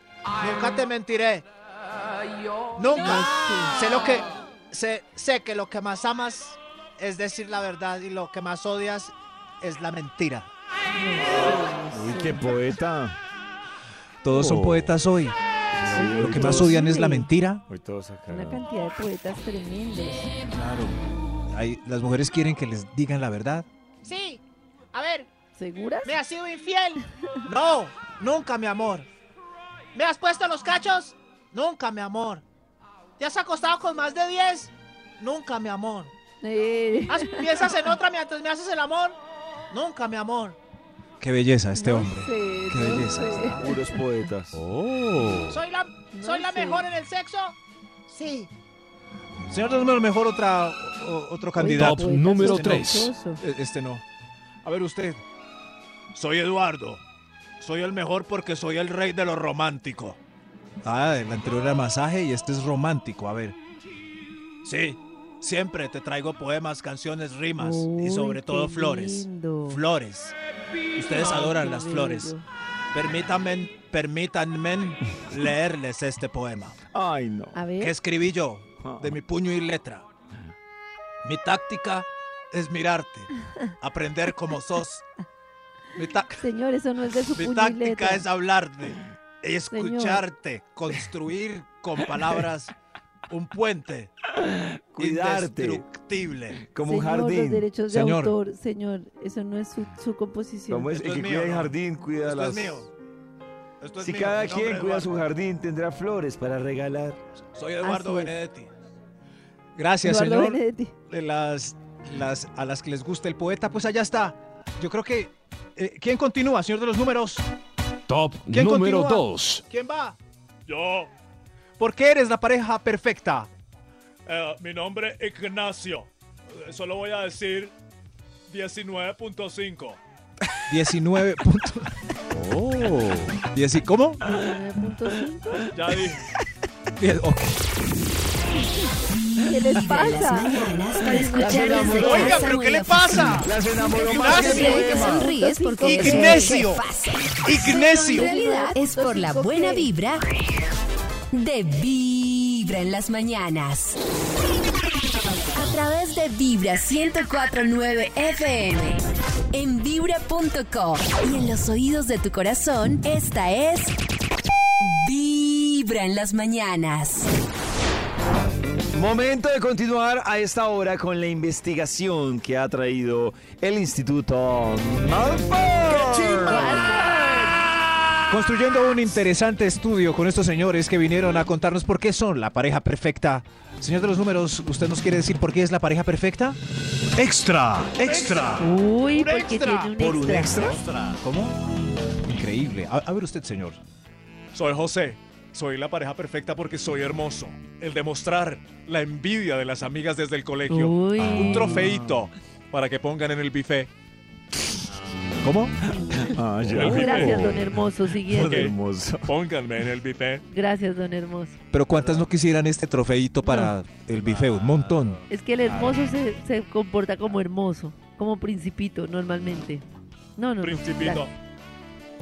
Nunca te mentiré. Nunca. Sé lo que sé, sé que lo que más amas es decir la verdad y lo que más odias es la mentira. Uy, qué poeta. Todos son poetas hoy. Lo que más odian es la mentira. Hoy todos acá. Una cantidad de poetas tremendos. Claro. Hay- las mujeres quieren que les digan la verdad. Sí. A ver, ¿Seguras? ¿me has sido infiel? No, nunca, mi amor. ¿Me has puesto los cachos? Nunca, mi amor. ¿Te has acostado con más de 10? Nunca, mi amor. Eh, ¿Has- ¿Piensas en otra mientras me haces el amor? Nunca, mi amor. Qué belleza este no hombre. sé, Qué no belleza. sé. Puros poetas. Oh. ¿Soy la, soy la sé. mejor en el sexo? Sí. Señor números, mejor otra, o- otro candidato. Top número Este no. 3. E- Este no. A ver usted. Soy Eduardo. Soy el mejor porque soy el rey de lo romántico. Ah, el anterior era masaje y este es romántico. A ver. Sí. Siempre te traigo poemas, canciones, rimas y sobre todo flores. lindo. Flores. Ustedes Ay, adoran las bello. flores. Permítanme, permítanme leerles este poema. Ay, no. A ver. que escribí yo, de mi puño y letra. Mi táctica es mirarte, aprender como sos. Mi, Señor, eso no es de su mi puño y táctica es hablarte, escucharte, construir con palabras un puente (laughs) Cuidarte. indestructible. Como un Señor, los jardín. derechos de Señor. autor, señor, eso no es su, su composición. Como es Esto el es que mío, cuida el jardín, cuida Esto las. es mío. Esto es Si mío, cada quien cuida su jardín, tendrá flores para regalar. Soy Eduardo. Benedetti. Gracias, Eduardo señor. Benedetti. De las, las, a las que les gusta el poeta, pues allá está. Yo creo que. eh, ¿Quién continúa, señor de los números? Top ¿Quién número continúa? 2. ¿Quién va? Yo, ¿Por qué eres la pareja perfecta? eh, mi nombre es Ignacio. Solo voy a decir 19.5. 19 puntos. Oh. Dieci- ¿Cómo? 9.5. Ya dije. Bien, ok. ¿Qué les pasa? mañanas para escuchar desde Oiga, pero ¿qué le pasa? Las enamoró Ignacio. más que sonríes porque Ignacio. fácil. En Ignacio. realidad es por la buena vibra de Vibra en las mañanas. A través de Vibra 1049 FM. En vibra.com. Y en los oídos de tu corazón, esta es Vibra en las mañanas. Momento de continuar a esta hora con la investigación que ha traído el Instituto Malfoy. Construyendo un interesante estudio con estos señores que vinieron a contarnos por qué son la pareja perfecta. Señor de los números, ¿usted nos quiere decir por qué es la pareja perfecta? Extra, extra. Uy, porque extra. tiene un ¿Por un extra. extra? ¿Cómo? Increíble. A, a ver usted, señor. Soy José. Soy la pareja perfecta porque soy hermoso. El demostrar la envidia de las amigas desde el colegio. Uy. Un trofeito para que pongan en el buffet. ¿Cómo? (laughs) Ah, ya. El bife. Gracias, don Hermoso. Siguiente. hermoso. Pónganme en el bife. Gracias, don Hermoso. Pero ¿cuántas no quisieran este trofeito para el bife? Un montón. Es que el hermoso se, se comporta como hermoso, como principito normalmente. No, no. no. Principito.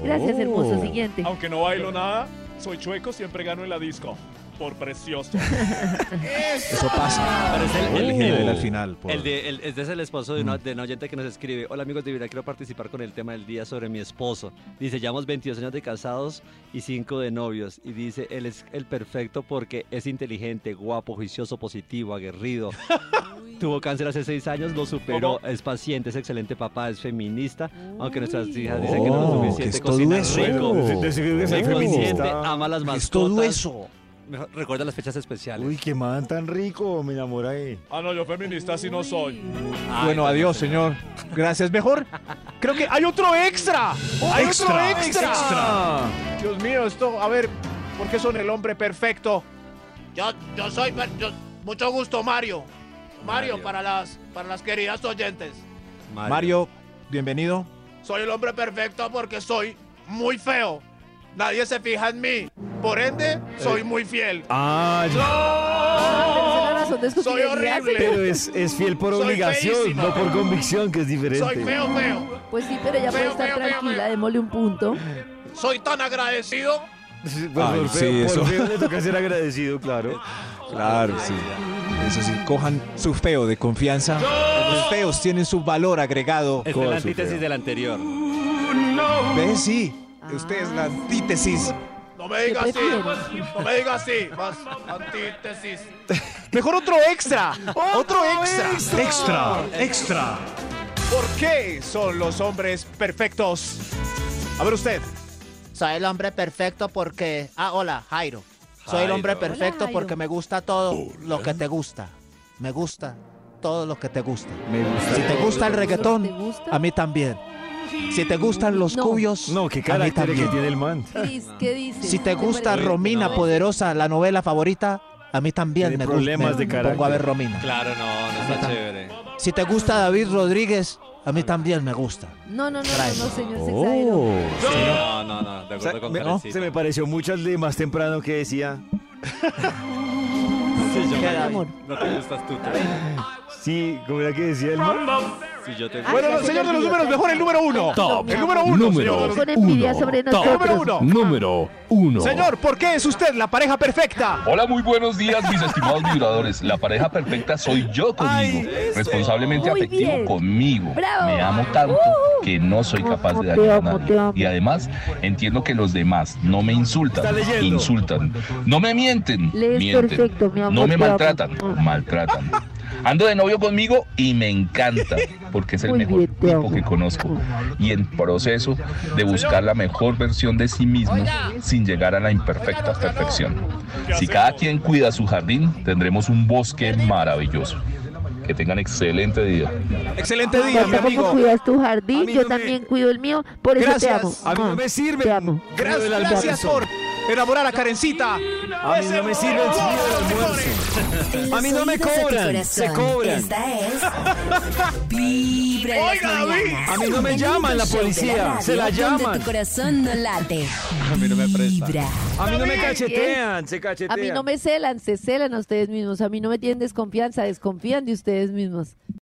Gracias, hermoso. Siguiente. Aunque no bailo nada, soy chueco, siempre gano en la disco. Por precioso. (laughs) Eso pasa. Pero es el, el- El al final. por- El de, el- este es el esposo de una, de una oyente que nos escribe. Hola amigos de Vibra, quiero participar con el tema del día sobre mi esposo. Dice, llevamos 22 años de casados y 5 de novios. Y dice, él es el perfecto porque es inteligente, guapo, juicioso, positivo, aguerrido. (laughs) Tuvo cáncer hace 6 años, lo superó, es paciente, es excelente papá, es feminista. Aunque nuestras hijas dicen que no es Oh, suficiente, es cocina eso. rico, es es consciente, feminista. ama las mascotas. Es todo eso. Mejor- Recuerda las fechas especiales. Uy, qué man tan rico, me enamoré. Ah, no, yo feminista sí no soy. Ay, Bueno, no, adiós, señor. Gracias. Mejor. Creo que hay otro extra. Hay otro Extra. Dios mío, esto, a ver, ¿por qué son el hombre perfecto? Yo, yo soy, yo- mucho gusto, Mario. Mario, Mario. para las, para las queridas oyentes. Mario. Mario, bienvenido. Soy el hombre perfecto porque soy muy feo. Nadie se fija en mí. Por ende, soy muy fiel. Ah, ya. Pero su Soy horrible. Pero es, es fiel por Soy obligación, feísima. no por convicción, que es diferente. Soy feo, feo. Pues sí, pero ella puede estar feo, tranquila, feo. démosle un punto. Soy tan agradecido. Pues Ay, por sí, feo, eso. por feo le toca ser agradecido, claro. Claro, sí. Eso sí, cojan su feo de confianza. Los feos tienen su valor agregado. Es la antítesis del anterior. ¿Ves? Sí. Usted es la antítesis. No me digas ¿Qué así. No me digas así. Más antítesis. (laughs) Mejor otro extra. Otro extra. Extra, extra. ¿Por qué son los hombres perfectos? A ver usted. Soy el hombre perfecto porque. Ah, hola, Jairo. Soy el hombre Jairo. perfecto Hola, Jairo. porque me gusta todo lo que te gusta. Me gusta todo lo que te gusta. Me gusta. Si te gusta el ¿Te reggaetón, gusta? a mí también. Si te gustan los No. cubios, No, qué a mí carácter que también. tiene el man. Cris, ¿qué dices? Si te gusta? Romina No. Poderosa, la novela favorita, a mí también Tiene me gusta. problemas de me pongo a ver Romina. Claro, no, no está chévere. Si te gusta David Rodríguez, a mí también me gusta. No, no, no, no, Trae. no, señor, se. Oh. Sí, no, no, no, de O sea, acuerdo con me- Karencita. se me pareció mucho al de más temprano que decía. Sí, yo ¿Qué, me- David? No te gustas tú, Tere. Sí, ¿cómo era que decía el man? Si yo te Ah, Bueno, señor de los números, mejor el número uno. Top. El número uno, señor Número Con envidia uno. sobre Top. Número uno. Número uno. Señor, ¿por qué es usted la pareja perfecta? Hola, muy buenos días, mis estimados vibradores. La pareja perfecta soy yo conmigo, Ay, responsablemente Muy afectivo bien. conmigo. Bravo. Me amo tanto que no soy capaz de dañar a nadie. Y además, entiendo que los demás no me insultan, Está leyendo. insultan. No me mienten, Lees mienten. perfecto, mi amor, no me maltratan, maltratan. (laughs) Ando de novio conmigo y me encanta, porque es el Muy mejor bien, tipo amo. que conozco. Y en proceso de buscar la mejor versión de sí mismo sin llegar a la imperfecta perfección. Si cada quien cuida su jardín, tendremos un bosque maravilloso. Que tengan excelente día. Excelente día, mi ¿Cómo amigo. cuidas tu A jardín? mí Yo no me- también cuido el mío, por eso te amo. A mí no Ah, me sirve. Te amo. Gracias, gracias por enamorar a Karencita. A mí no me sirve el. En A mí no me cobran, corazón, se cobran. Esta es Vibra Oiga, David. A mí no me llaman la policía, se la llaman. tu corazón no late. (laughs) A mí no me presta. Vibra. A mí no me cachetean, se A cachetean. mí no me celan, se celan a ustedes mismos. A mí no me tienen desconfianza, desconfían de ustedes mismos.